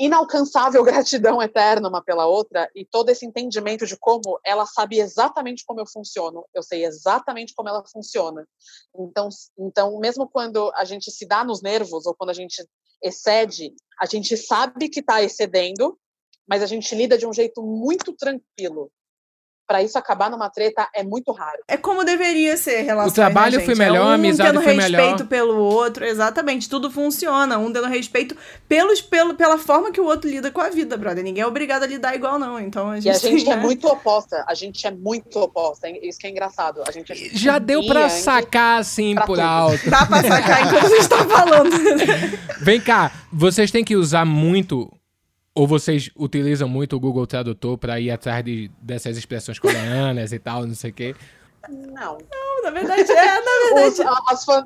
inalcançável gratidão eterna uma pela outra e todo esse entendimento de como ela sabe exatamente como eu funciono, eu sei exatamente como ela funciona. Então, então mesmo quando a gente se dá nos nervos ou quando a gente excede, a gente sabe que está excedendo mas a gente lida de um jeito muito tranquilo. Para isso acabar numa treta é muito raro. É como deveria ser relação. O trabalho né, foi melhor, é um a amizade foi melhor. tendo respeito pelo outro, exatamente. Tudo funciona. Um dando respeito pelos, pelo, pela forma que o outro lida com a vida, brother. Ninguém é obrigado a lidar igual, não. Então a gente. E a gente é muito oposta. A gente é muito oposta. Isso que é engraçado. A gente é Já deu para sacar assim por tudo. alto. Dá pra sacar enquanto a gente tá falando. Vem cá, vocês têm que usar muito ou vocês utilizam muito o Google Tradutor para ir atrás de, dessas expressões coreanas e tal, não sei o quê? Não. Não, na verdade é, na verdade. Os, as, fan,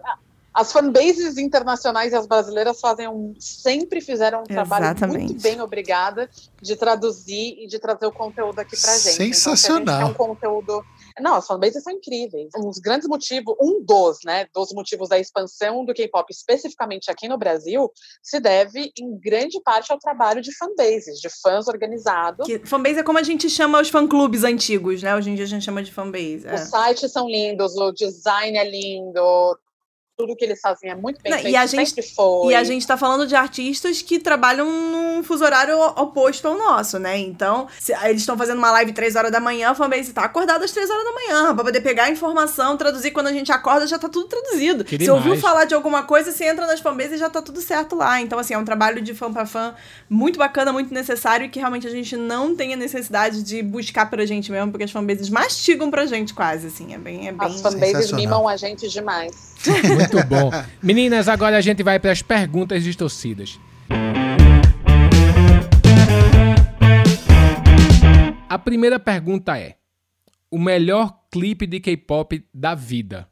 as fanbases internacionais e as brasileiras fazem um, sempre fizeram um trabalho Exatamente. muito bem obrigada de traduzir e de trazer o conteúdo aqui pra gente. Sensacional. Então, a gente um conteúdo não, as fanbases são incríveis. Um dos grandes motivos, um dos, né, dos motivos da expansão do K-pop, especificamente aqui no Brasil, se deve em grande parte ao trabalho de fanbases, de fãs organizados. Que, fanbase é como a gente chama os fã-clubes antigos, né? Hoje em dia a gente chama de fanbase. É. Os sites são lindos, o design é lindo, tudo que eles fazem é muito bem Não, feito, e a gente, sempre foi. E a gente tá falando de artistas que trabalham num fuso horário oposto ao nosso, né? Então, se, eles estão fazendo uma live 3 horas da manhã, a fanbase tá acordada às 3 horas da manhã, pra poder pegar a informação, traduzir. Quando a gente acorda, já tá tudo traduzido. Que se ouviu falar de alguma coisa, você entra nas fanbases e já tá tudo certo lá. Então, assim, é um trabalho de fã pra fã muito bacana, muito necessário e que realmente a gente não tem a necessidade de buscar pra gente mesmo, porque as fanbases mastigam pra gente quase, assim. É bem. É bem as fanbases mimam a gente demais. Muito bom. Meninas, agora a gente vai para as perguntas distorcidas. A primeira pergunta é: o melhor clipe de K-pop da vida?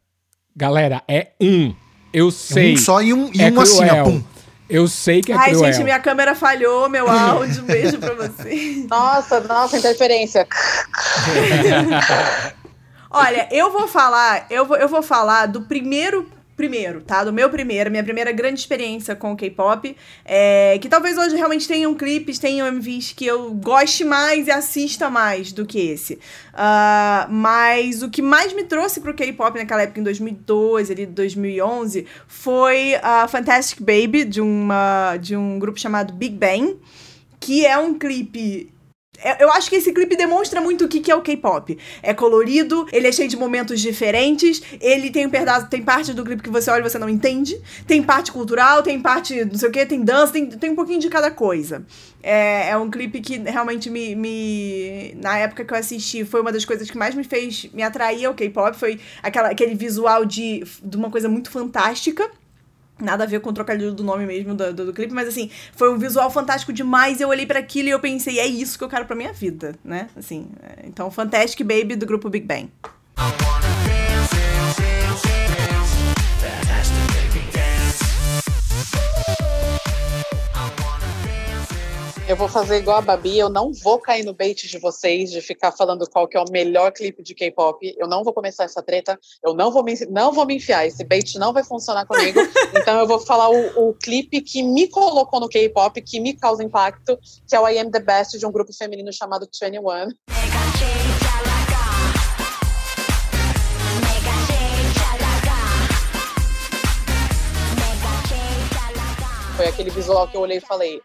Galera, é um. Eu sei. Um só e um, e é um assim, ó, pum. Eu sei que é Ai, cruel. gente, minha câmera falhou, meu áudio. Beijo pra você. Nossa, nossa, interferência. Olha, eu vou falar, eu vou, eu vou falar do primeiro primeiro, tá? Do meu primeiro, minha primeira grande experiência com o K-pop. É, que talvez hoje realmente tenham clipes, tenham MVs que eu goste mais e assista mais do que esse. Uh, mas o que mais me trouxe pro K-pop naquela época, em 2012, ali 2011, foi a Fantastic Baby, de, uma, de um grupo chamado Big Bang, que é um clipe eu acho que esse clipe demonstra muito o que, que é o K-pop. É colorido, ele é cheio de momentos diferentes, ele tem um pedaço, tem parte do clipe que você olha e você não entende, tem parte cultural, tem parte não sei o que, tem dança, tem, tem um pouquinho de cada coisa. É, é um clipe que realmente me, me. Na época que eu assisti, foi uma das coisas que mais me fez me atrair ao K-pop. Foi aquela, aquele visual de, de uma coisa muito fantástica. Nada a ver com o trocadilho do nome mesmo do, do, do, clipe, mas assim, foi um visual fantástico demais. Eu olhei para aquilo e eu pensei, é isso que eu quero pra minha vida, né? Assim, é, então, Fantastic Baby do grupo Big Bang. Eu vou fazer igual a Babi, eu não vou cair no bait de vocês de ficar falando qual que é o melhor clipe de K-pop. Eu não vou começar essa treta, eu não vou me, não vou me enfiar, esse bait não vai funcionar comigo. então eu vou falar o, o clipe que me colocou no K-pop, que me causa impacto, que é o I Am The Best de um grupo feminino chamado 21. Foi aquele visual que eu olhei e falei,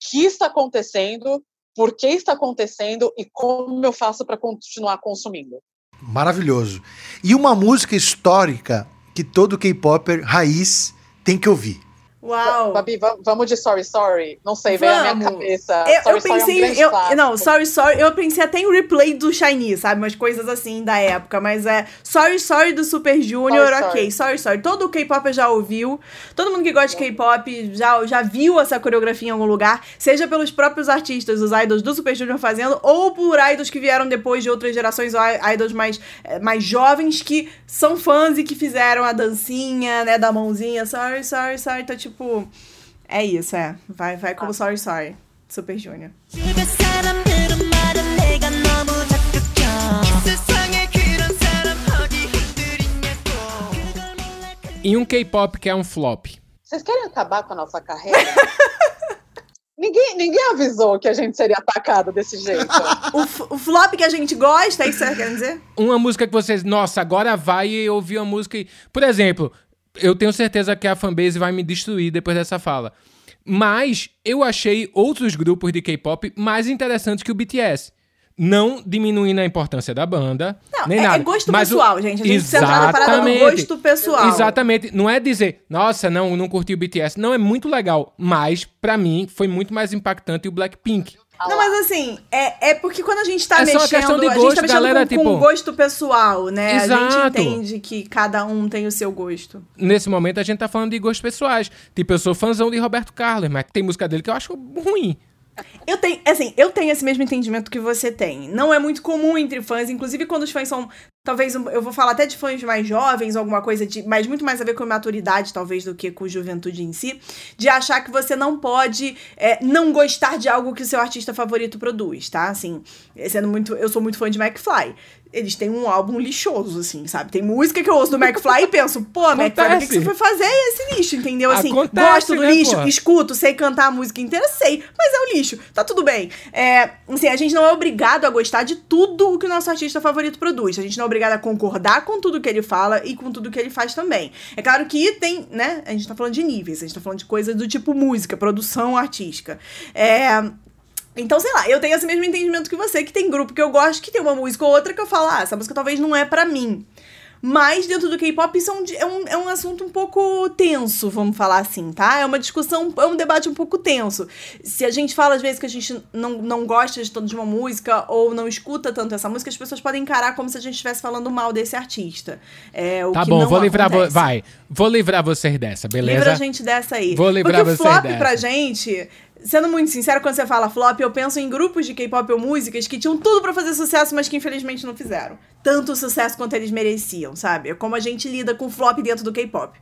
que está acontecendo, por que está acontecendo e como eu faço para continuar consumindo. Maravilhoso. E uma música histórica que todo K-Popper raiz tem que ouvir. Uau! Babi, vamos de Sorry Sorry? Não sei, veio a minha cabeça. Eu, sorry, eu pensei. Sorry é um eu, não, Sorry Sorry, eu pensei até em replay do Shiny, sabe? Umas coisas assim da época. Mas é Sorry Sorry do Super Junior, sorry, ok. Sorry Sorry. Todo o K-pop já ouviu. Todo mundo que gosta de K-pop já, já viu essa coreografia em algum lugar. Seja pelos próprios artistas, os idols do Super Junior fazendo, ou por idols que vieram depois de outras gerações, ou idols mais, eh, mais jovens que são fãs e que fizeram a dancinha, né? Da mãozinha. Sorry, sorry, sorry. Então, tipo. É isso, é. Vai, vai como ah. Sorry Sorry. Super Junior. E um K-pop que é um flop. Vocês querem acabar com a nossa carreira? ninguém, ninguém avisou que a gente seria atacado desse jeito. o, o, flop que a gente gosta, é isso que você quer dizer? Uma música que vocês, nossa, agora vai ouvir uma música. E... Por exemplo, eu tenho certeza que a fanbase vai me destruir depois dessa fala. Mas eu achei outros grupos de K-pop mais interessantes que o BTS. Não diminuindo a importância da banda, não, nem é, nada. É gosto mas pessoal, o... gente. A gente exatamente, gosto pessoal. Exatamente. Não é dizer, nossa, não, não curti o BTS. Não, é muito legal. Mas, para mim, foi muito mais impactante o Blackpink. Não, mas assim, é, é porque quando a gente tá é mexendo, questão de gosto, a gente tá mexendo galera, com, tipo... com gosto pessoal, né? Exato. A gente entende que cada um tem o seu gosto. Nesse momento a gente tá falando de gostos pessoais. Tipo, eu sou fãzão de Roberto Carlos, mas tem música dele que eu acho ruim. Eu tenho, assim, eu tenho esse mesmo entendimento que você tem. Não é muito comum entre fãs, inclusive quando os fãs são, talvez, eu vou falar até de fãs mais jovens, alguma coisa de, mas muito mais a ver com maturidade, talvez, do que com juventude em si, de achar que você não pode é, não gostar de algo que o seu artista favorito produz, tá? Assim, sendo muito, eu sou muito fã de McFly eles têm um álbum lixoso, assim, sabe? Tem música que eu ouço do McFly e penso, pô, McFly, o que, que você foi fazer esse lixo, entendeu? Assim, Acontece, gosto do né, lixo, porra? escuto, sei cantar a música inteira, sei, mas é o lixo, tá tudo bem. É, assim, a gente não é obrigado a gostar de tudo o que o nosso artista favorito produz. A gente não é obrigado a concordar com tudo que ele fala e com tudo que ele faz também. É claro que tem, né? A gente tá falando de níveis, a gente tá falando de coisas do tipo música, produção artística. É, então, sei lá, eu tenho esse mesmo entendimento que você, que tem grupo que eu gosto, que tem uma música ou outra que eu falo, ah, essa música talvez não é para mim. Mas dentro do K-pop isso é um, é, um, é um assunto um pouco tenso, vamos falar assim, tá? É uma discussão, é um debate um pouco tenso. Se a gente fala às vezes que a gente não, não gosta de, de uma música ou não escuta tanto essa música, as pessoas podem encarar como se a gente estivesse falando mal desse artista. É, o tá bom, vou livrar, vo vai, vou livrar vocês dessa, beleza? Livra a gente dessa aí. Vou livrar Porque vocês o flop dessa. pra gente sendo muito sincero, quando você fala flop, eu penso em grupos de K-pop ou músicas que tinham tudo para fazer sucesso, mas que infelizmente não fizeram. Tanto sucesso quanto eles mereciam, sabe? É como a gente lida com flop dentro do K-pop.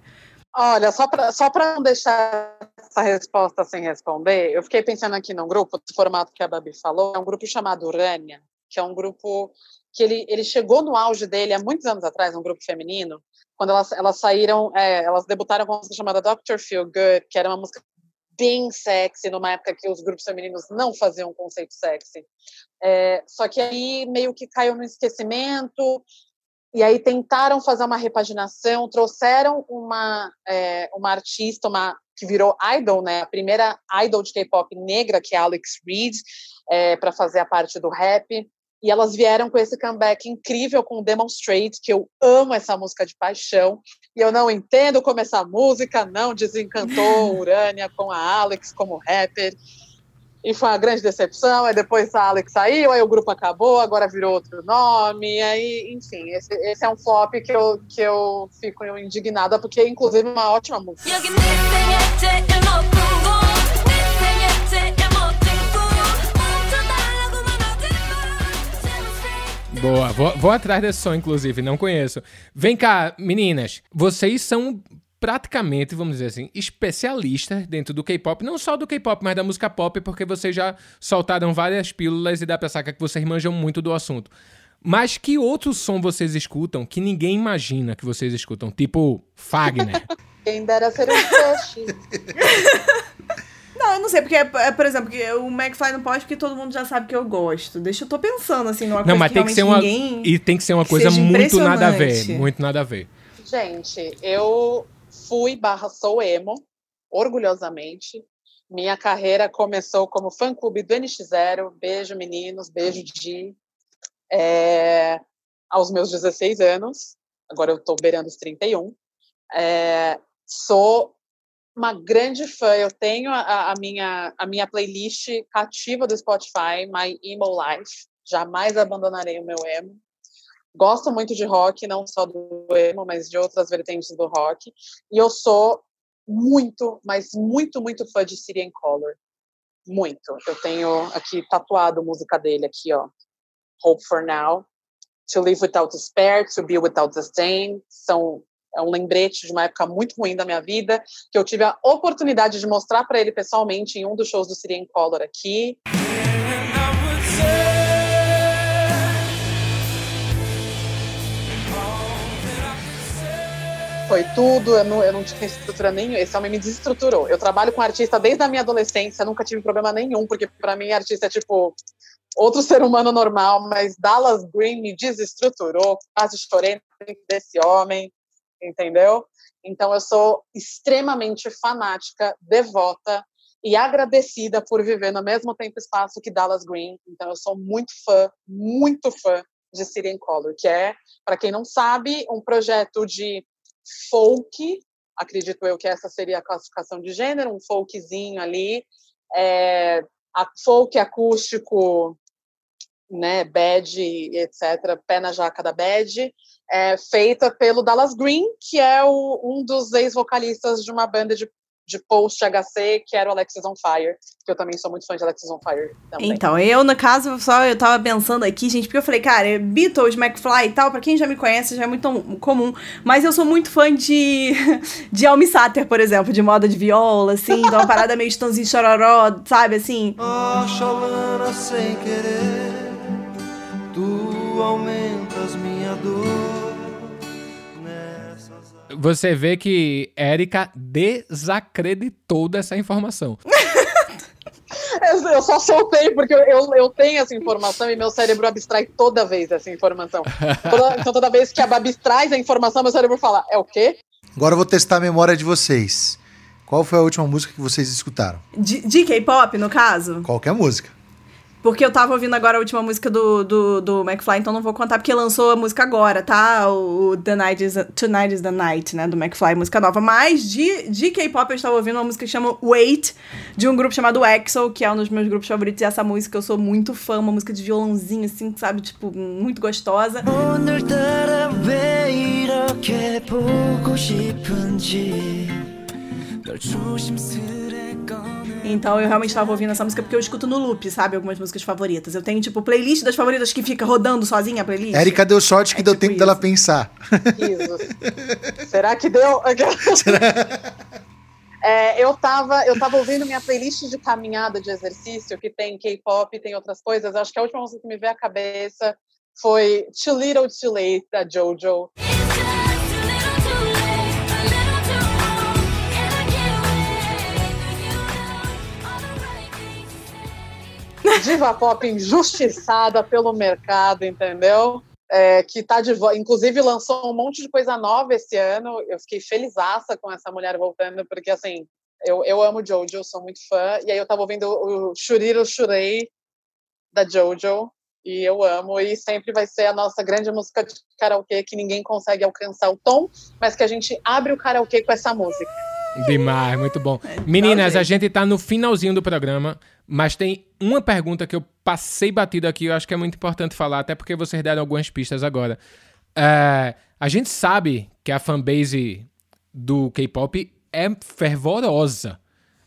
Olha, só para só não deixar essa resposta sem responder, eu fiquei pensando aqui num grupo, do formato que a Babi falou, é um grupo chamado Urânia, que é um grupo que ele, ele chegou no auge dele há muitos anos atrás, um grupo feminino, quando elas, elas saíram, é, elas debutaram com uma música chamada Dr. Feel Good, que era uma música bem sexy, numa época que os grupos femininos não faziam conceito sexy. É, só que aí meio que caiu no esquecimento, e aí tentaram fazer uma repaginação, trouxeram uma, é, uma artista, uma que virou idol, né? A primeira idol de K-pop negra, que é Alex Reed. é, para fazer a parte do rap. E elas vieram com esse comeback incrível com Demonstrate, que eu amo essa música de paixão. E eu não entendo como essa música não desencantou Urânia com a Alex como rapper. E foi uma grande decepção. Aí depois a Alex saiu, aí o grupo acabou, agora virou outro nome. Aí, enfim, esse, esse é um flop que eu, que eu fico indignada, porque é inclusive uma ótima música. Boa, vou, vou atrás desse som, inclusive, não conheço. Vem cá, meninas, vocês são praticamente, vamos dizer assim, especialistas dentro do K-pop, não só do K-pop, mas da música pop, porque vocês já soltaram várias pílulas e dá pra sacar que vocês manjam muito do assunto. Mas que outro som vocês escutam que ninguém imagina que vocês escutam? Tipo Fagner. Quem dera ser um peixe. Não, eu não sei, porque, é, é, por exemplo, que o McFly não pode porque todo mundo já sabe que eu gosto. Deixa eu tô pensando, assim, numa não, coisa mas que tem que ser uma ninguém... E tem que ser uma coisa muito nada a ver. Muito nada a ver. Gente, eu fui barra sou emo, orgulhosamente. Minha carreira começou como fã-clube do NX0. Beijo, meninos. Beijo, Di. É, aos meus 16 anos. Agora eu tô beirando os 31. É, sou uma grande fã. Eu tenho a, a, minha, a minha playlist cativa do Spotify, My Emo Life. Jamais abandonarei o meu emo. Gosto muito de rock, não só do emo, mas de outras vertentes do rock. E eu sou muito, mas muito, muito fã de Syrian Color. Muito. Eu tenho aqui tatuado música dele aqui, ó. Hope for Now. To Live Without Despair, To Be Without Disdain. São é um lembrete de uma época muito ruim da minha vida, que eu tive a oportunidade de mostrar para ele pessoalmente em um dos shows do Syrian Color aqui. Foi tudo, eu não, eu não tinha estrutura nenhuma. Esse homem me desestruturou. Eu trabalho com artista desde a minha adolescência, nunca tive problema nenhum, porque para mim artista é tipo outro ser humano normal, mas Dallas Green me desestruturou, quase chorei desse homem entendeu? Então eu sou extremamente fanática, devota e agradecida por viver no mesmo tempo e espaço que Dallas Green. Então eu sou muito fã, muito fã de Syrian Color, que é, para quem não sabe, um projeto de folk, acredito eu que essa seria a classificação de gênero, um folkzinho ali, é, folk acústico, né, bad, etc., pé na jaca da bad, é, feita pelo Dallas Green, que é o, um dos ex-vocalistas de uma banda de, de post-HC, que era o Alexis on Fire, que eu também sou muito fã de Alexis on Fire. Também. Então, eu, no caso, só eu tava pensando aqui, gente, porque eu falei, cara, Beatles, McFly e tal, pra quem já me conhece, já é muito comum, mas eu sou muito fã de, de Almi Sater, por exemplo, de moda de viola, assim, de uma parada meio estanzinho chororó, sabe, assim. Oh, cholana sem querer, tu aumentas você vê que Érica desacreditou dessa informação. Eu só soltei porque eu, eu tenho essa informação e meu cérebro abstrai toda vez essa informação. Toda, então, toda vez que a Babi traz a informação, meu cérebro fala: é o quê? Agora eu vou testar a memória de vocês. Qual foi a última música que vocês escutaram? De, de K-pop, no caso? Qualquer música. Porque eu tava ouvindo agora a última música do, do, do McFly, então não vou contar porque lançou a música agora, tá? O, The Night is, Tonight is the Night, né? Do McFly, música nova. Mas de, de K-pop eu estava ouvindo uma música que chama Wait, de um grupo chamado EXO, que é um dos meus grupos favoritos. E essa música eu sou muito fã, uma música de violãozinho, assim, sabe? Tipo, muito gostosa. Então eu realmente estava ouvindo essa música porque eu escuto no loop, sabe? Algumas músicas favoritas. Eu tenho, tipo, playlist das favoritas que fica rodando sozinha a playlist. Erika deu sorte que é deu tipo tempo isso. dela pensar. Isso. Será que deu? Será? É, eu, tava, eu tava ouvindo minha playlist de caminhada de exercício, que tem K-pop, tem outras coisas. Acho que a última música que me veio à cabeça foi Too Little Too Late, da Jojo. Diva pop injustiçada pelo mercado, entendeu? É, que tá de inclusive lançou um monte de coisa nova esse ano. Eu fiquei felizaça com essa mulher voltando, porque assim, eu, eu amo Jojo, sou muito fã. E aí eu tava ouvindo o Shuriro Shurei, da JoJo. E eu amo, e sempre vai ser a nossa grande música de karaokê que ninguém consegue alcançar o tom, mas que a gente abre o karaokê com essa música. Demais, muito bom. É, Meninas, a gente tá no finalzinho do programa, mas tem uma pergunta que eu passei batido aqui, eu acho que é muito importante falar, até porque vocês deram algumas pistas agora. É, a gente sabe que a fanbase do K-pop é fervorosa,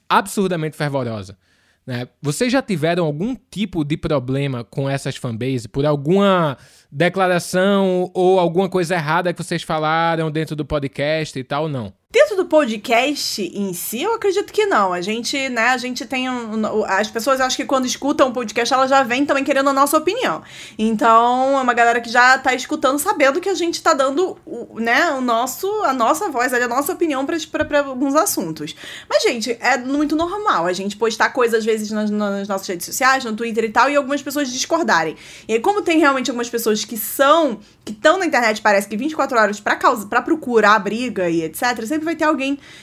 absurdamente fervorosa. Né? Vocês já tiveram algum tipo de problema com essas fanbases por alguma declaração ou alguma coisa errada que vocês falaram dentro do podcast e tal? Não. Dentro do podcast em si, eu acredito que não. A gente, né, a gente tem um, as pessoas acho que quando escutam o podcast, elas já vêm também querendo a nossa opinião. Então, é uma galera que já tá escutando sabendo que a gente tá dando, né, o nosso, a nossa voz, a nossa opinião para alguns assuntos. Mas gente, é muito normal a gente postar coisas às vezes nas, nas nossas redes sociais, no Twitter e tal, e algumas pessoas discordarem. E aí, como tem realmente algumas pessoas que são que estão na internet, parece que 24 horas para causa, para procurar briga e etc, sempre vai ter alguém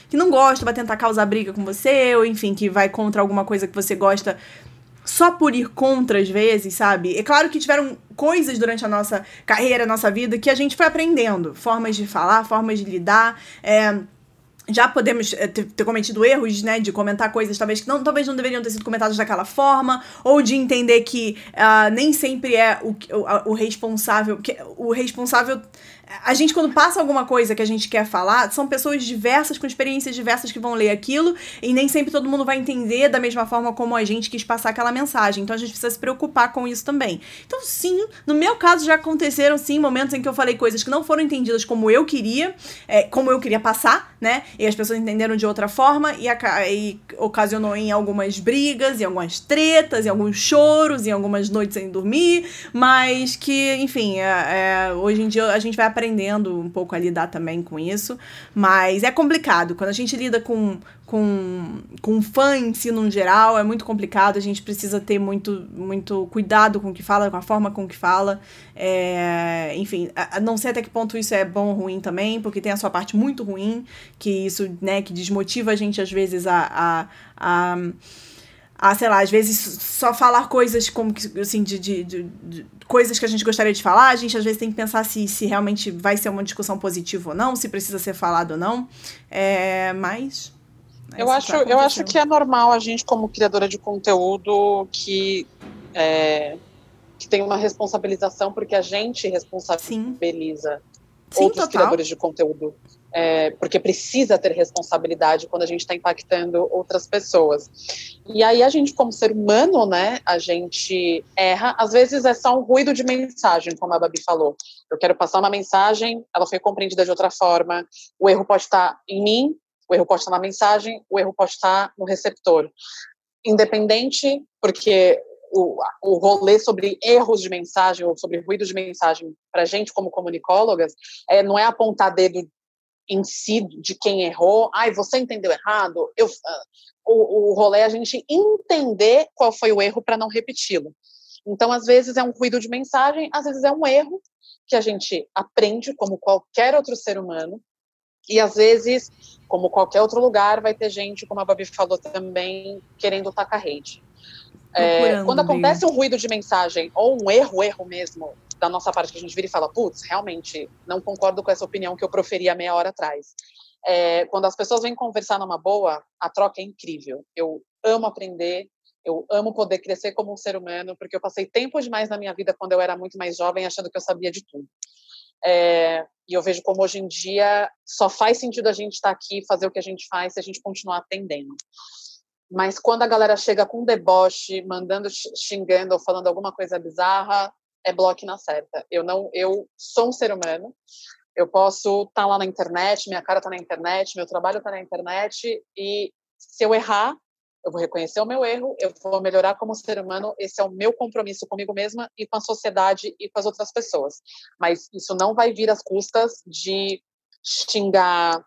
que não gosta, vai tentar causar briga com você, ou enfim, que vai contra alguma coisa que você gosta só por ir contra às vezes, sabe? É claro que tiveram coisas durante a nossa carreira, nossa vida, que a gente foi aprendendo. Formas de falar, formas de lidar. É, já podemos ter, ter, cometido erros, né, de comentar coisas talvez que não, talvez não deveriam ter sido comentadas daquela forma, ou de entender que uh, nem sempre é o, o, o responsável, que o responsável a gente, quando passa alguma coisa que a gente quer falar, são pessoas diversas, com experiências diversas que vão ler aquilo, e nem sempre todo mundo vai entender da mesma forma como a gente quis passar aquela mensagem. Então a gente precisa se preocupar com isso também. Então, sim, no meu caso já aconteceram, sim, momentos em que eu falei coisas que não foram entendidas como eu queria, é, como eu queria passar, né? E as pessoas entenderam de outra forma, e, e ocasionou em algumas brigas, em algumas tretas, em alguns choros, em algumas noites sem dormir, mas que, enfim, é, é, hoje em dia a gente vai aprender aprendendo um pouco a lidar também com isso, mas é complicado. Quando a gente lida com, com, com fã em si, no geral, é muito complicado. A gente precisa ter muito, muito cuidado com o que fala, com a forma com que fala. É, enfim, não sei até que ponto isso é bom ou ruim também, porque tem a sua parte muito ruim, que isso, né, que desmotiva a gente às vezes a, a, a a, sei lá, às vezes só falar coisas como que, assim, de, de, de, de, coisas que a gente gostaria de falar, a gente às vezes tem que pensar se, se realmente vai ser uma discussão positiva ou não, se precisa ser falado ou não. É, mas. Eu acho, eu acho que é normal a gente, como criadora de conteúdo, que, é, que tem uma responsabilização, porque a gente responsabiliza Sim. outros Sim, criadores de conteúdo é, porque precisa ter responsabilidade quando a gente está impactando outras pessoas. E aí a gente, como ser humano, né, a gente erra. Às vezes é só um ruído de mensagem, como a Babi falou. Eu quero passar uma mensagem, ela foi compreendida de outra forma. O erro pode estar em mim, o erro pode estar na mensagem, o erro pode estar no receptor. Independente, porque o, o rolê sobre erros de mensagem ou sobre ruído de mensagem para gente como comunicólogas é, não é apontar dedo em si de quem errou, ai, você entendeu errado, eu, uh, o, o rolê é a gente entender qual foi o erro para não repeti-lo. Então, às vezes é um ruído de mensagem, às vezes é um erro que a gente aprende como qualquer outro ser humano, e às vezes, como qualquer outro lugar, vai ter gente, como a Babi falou também, querendo tacar rede. É, quando acontece um ruído de mensagem ou um erro, erro mesmo, da nossa parte que a gente vira e fala, putz, realmente não concordo com essa opinião que eu proferi há meia hora atrás. É, quando as pessoas vêm conversar numa boa, a troca é incrível. Eu amo aprender, eu amo poder crescer como um ser humano, porque eu passei tempo demais na minha vida quando eu era muito mais jovem, achando que eu sabia de tudo. É, e eu vejo como hoje em dia só faz sentido a gente estar aqui, fazer o que a gente faz, se a gente continuar atendendo. Mas quando a galera chega com deboche, mandando, xingando ou falando alguma coisa bizarra, é bloco na certa. Eu não, eu sou um ser humano. Eu posso estar tá lá na internet, minha cara está na internet, meu trabalho está na internet e se eu errar, eu vou reconhecer o meu erro, eu vou melhorar como ser humano. Esse é o meu compromisso comigo mesma e com a sociedade e com as outras pessoas. Mas isso não vai vir às custas de xingar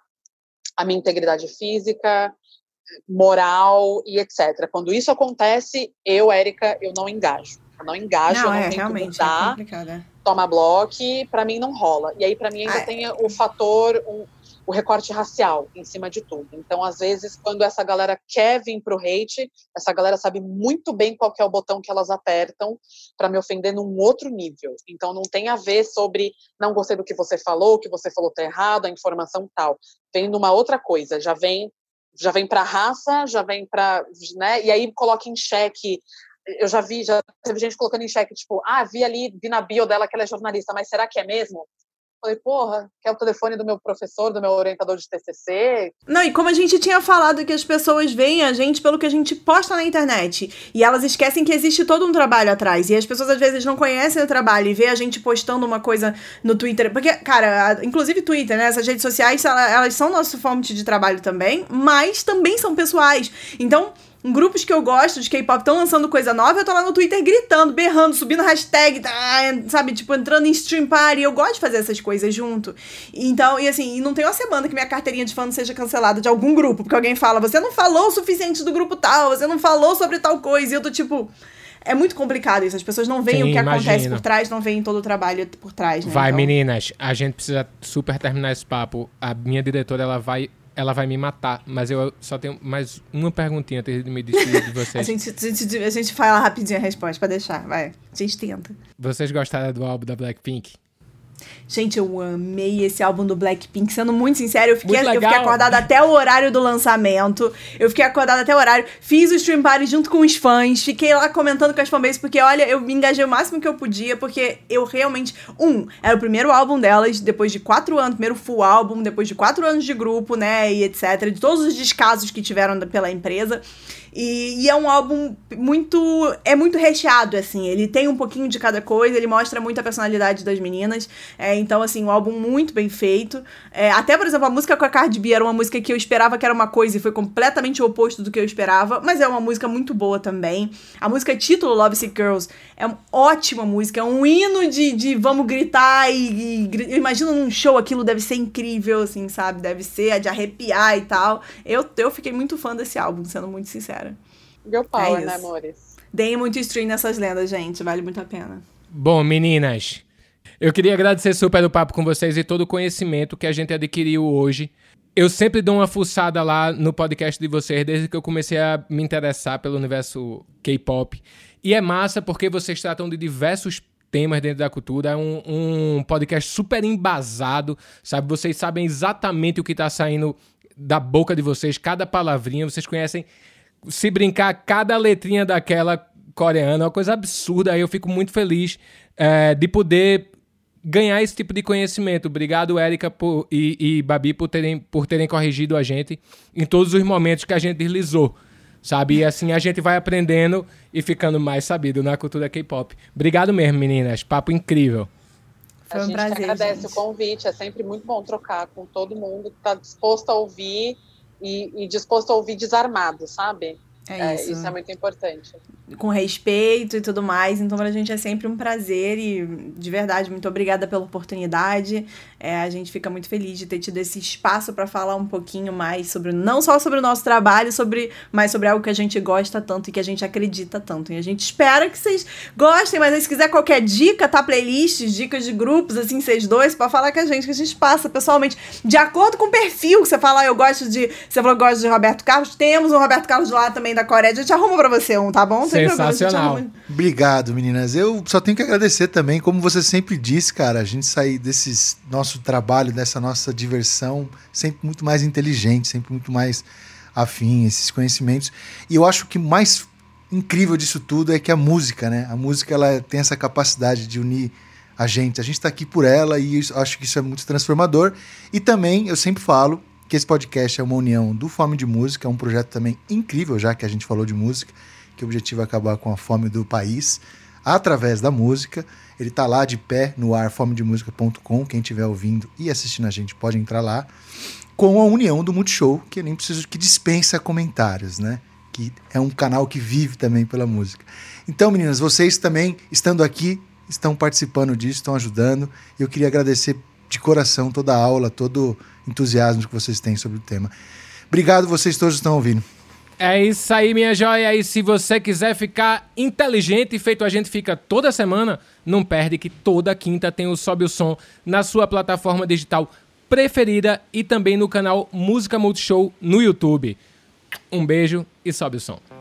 a minha integridade física, moral e etc. Quando isso acontece, eu, Érica, eu não engajo. Eu não engajo, não, eu não é, tento mudar, é toma bloco, para mim não rola. E aí para mim ainda ah, tem o fator um, o recorte racial em cima de tudo. Então, às vezes, quando essa galera quer vir pro hate, essa galera sabe muito bem qual é o botão que elas apertam para me ofender num outro nível. Então, não tem a ver sobre não gostei do que você falou, o que você falou tá errado, a informação tal. Vem numa outra coisa, já vem já vem para raça, já vem para, né? E aí coloca em xeque eu já vi, já teve gente colocando em xeque, tipo, ah, vi ali, vi na bio dela que ela é jornalista, mas será que é mesmo? Falei, porra, quer o telefone do meu professor, do meu orientador de TCC? Não, e como a gente tinha falado que as pessoas veem a gente pelo que a gente posta na internet. E elas esquecem que existe todo um trabalho atrás. E as pessoas às vezes não conhecem o trabalho e vê a gente postando uma coisa no Twitter. Porque, cara, inclusive Twitter, né? Essas redes sociais, elas são nossa fonte de trabalho também, mas também são pessoais. Então grupos que eu gosto de K-pop estão lançando coisa nova, eu tô lá no Twitter gritando, berrando, subindo hashtag, tá, sabe, tipo, entrando em stream party. Eu gosto de fazer essas coisas junto. Então, e assim, e não tem uma semana que minha carteirinha de fã não seja cancelada de algum grupo, porque alguém fala, você não falou o suficiente do grupo tal, você não falou sobre tal coisa, e eu tô tipo. É muito complicado isso. As pessoas não veem Sim, o que imagino. acontece por trás, não veem todo o trabalho por trás, né? Vai, então... meninas. A gente precisa super terminar esse papo. A minha diretora, ela vai ela vai me matar. Mas eu só tenho mais uma perguntinha antes de me despedir de vocês. a, gente, a, gente, a gente fala rapidinho a resposta pra deixar, vai. A gente tenta. Vocês gostaram do álbum da Blackpink? Gente, eu amei esse álbum do Blackpink. Sendo muito sincero, eu fiquei, eu fiquei acordada até o horário do lançamento. Eu fiquei acordada até o horário. Fiz o stream party junto com os fãs. Fiquei lá comentando com as fanbases, porque olha, eu me engajei o máximo que eu podia, porque eu realmente. Um, era o primeiro álbum delas, depois de quatro anos, primeiro full álbum, depois de quatro anos de grupo, né? E etc. De todos os descasos que tiveram pela empresa. E, e, é um álbum muito. É muito recheado, assim. Ele tem um pouquinho de cada coisa, ele mostra muito a personalidade das meninas. É, então, assim, um álbum muito bem feito. É, até, por exemplo, a música com a Cardi B era uma música que eu esperava que era uma coisa e foi completamente o oposto do que eu esperava. Mas é uma música muito boa também. A música título, Love Sick Girls, é uma ótima música. É um hino de, de vamos gritar e, e. Imagino num show aquilo deve ser incrível, assim, sabe? Deve ser de arrepiar e tal. Eu, eu fiquei muito fã desse álbum, sendo muito sincera cara. Girl Power, é né, amores? Deem muito stream nessas lendas, gente. Vale muito a pena. Bom, meninas, eu queria agradecer super o papo com vocês e todo o conhecimento que a gente adquiriu hoje. Eu sempre dou uma fuçada lá no podcast de vocês desde que eu comecei a me interessar pelo universo K-pop. E é massa porque vocês tratam de diversos temas dentro da cultura. É um, um podcast super embasado, sabe? Vocês sabem exatamente o que está saindo da boca de vocês, cada palavrinha. Vocês conhecem se brincar cada letrinha daquela coreana, é uma coisa absurda. Aí eu fico muito feliz é, de poder ganhar esse tipo de conhecimento. Obrigado, Érica por, e, e Babi, por terem, por terem corrigido a gente em todos os momentos que a gente deslizou. Sabe? E assim a gente vai aprendendo e ficando mais sabido na cultura K-pop. Obrigado mesmo, meninas. Papo incrível. Foi um a gente prazer, agradece gente. o convite. É sempre muito bom trocar com todo mundo que está disposto a ouvir e, e disposto a ouvir desarmado, sabe? É, é isso. isso é muito importante com respeito e tudo mais. Então, pra gente é sempre um prazer e, de verdade, muito obrigada pela oportunidade. É, a gente fica muito feliz de ter tido esse espaço para falar um pouquinho mais sobre, não só sobre o nosso trabalho, sobre, mas sobre algo que a gente gosta tanto e que a gente acredita tanto. E a gente espera que vocês gostem, mas aí, se quiser qualquer dica, tá? Playlists, dicas de grupos, assim, vocês dois, para falar com a gente, que a gente passa pessoalmente, de acordo com o perfil que você fala, ah, eu gosto de. Você falou que gosta de Roberto Carlos, temos um Roberto Carlos lá também da Coreia. A gente arruma pra você um, tá bom? Sensacional. Obrigado, meninas. Eu só tenho que agradecer também, como você sempre disse, cara, a gente sair desse nosso trabalho, dessa nossa diversão, sempre muito mais inteligente, sempre muito mais afim, esses conhecimentos. E eu acho que mais incrível disso tudo é que a música, né? A música ela tem essa capacidade de unir a gente. A gente está aqui por ela e eu acho que isso é muito transformador. E também eu sempre falo que esse podcast é uma união do Fome de Música, é um projeto também incrível, já que a gente falou de música que o objetivo é acabar com a fome do país através da música. Ele está lá de pé no ar, fomedemusica.com. Quem estiver ouvindo e assistindo a gente pode entrar lá. Com a união do Multishow, que eu nem preciso que dispensa comentários, né? Que é um canal que vive também pela música. Então, meninas, vocês também, estando aqui, estão participando disso, estão ajudando. Eu queria agradecer de coração toda a aula, todo entusiasmo que vocês têm sobre o tema. Obrigado, vocês todos estão ouvindo. É isso aí, minha joia. E se você quiser ficar inteligente, feito a gente fica toda semana, não perde que toda quinta tem o Sobe o Som na sua plataforma digital preferida e também no canal Música Multishow no YouTube. Um beijo e sobe o som.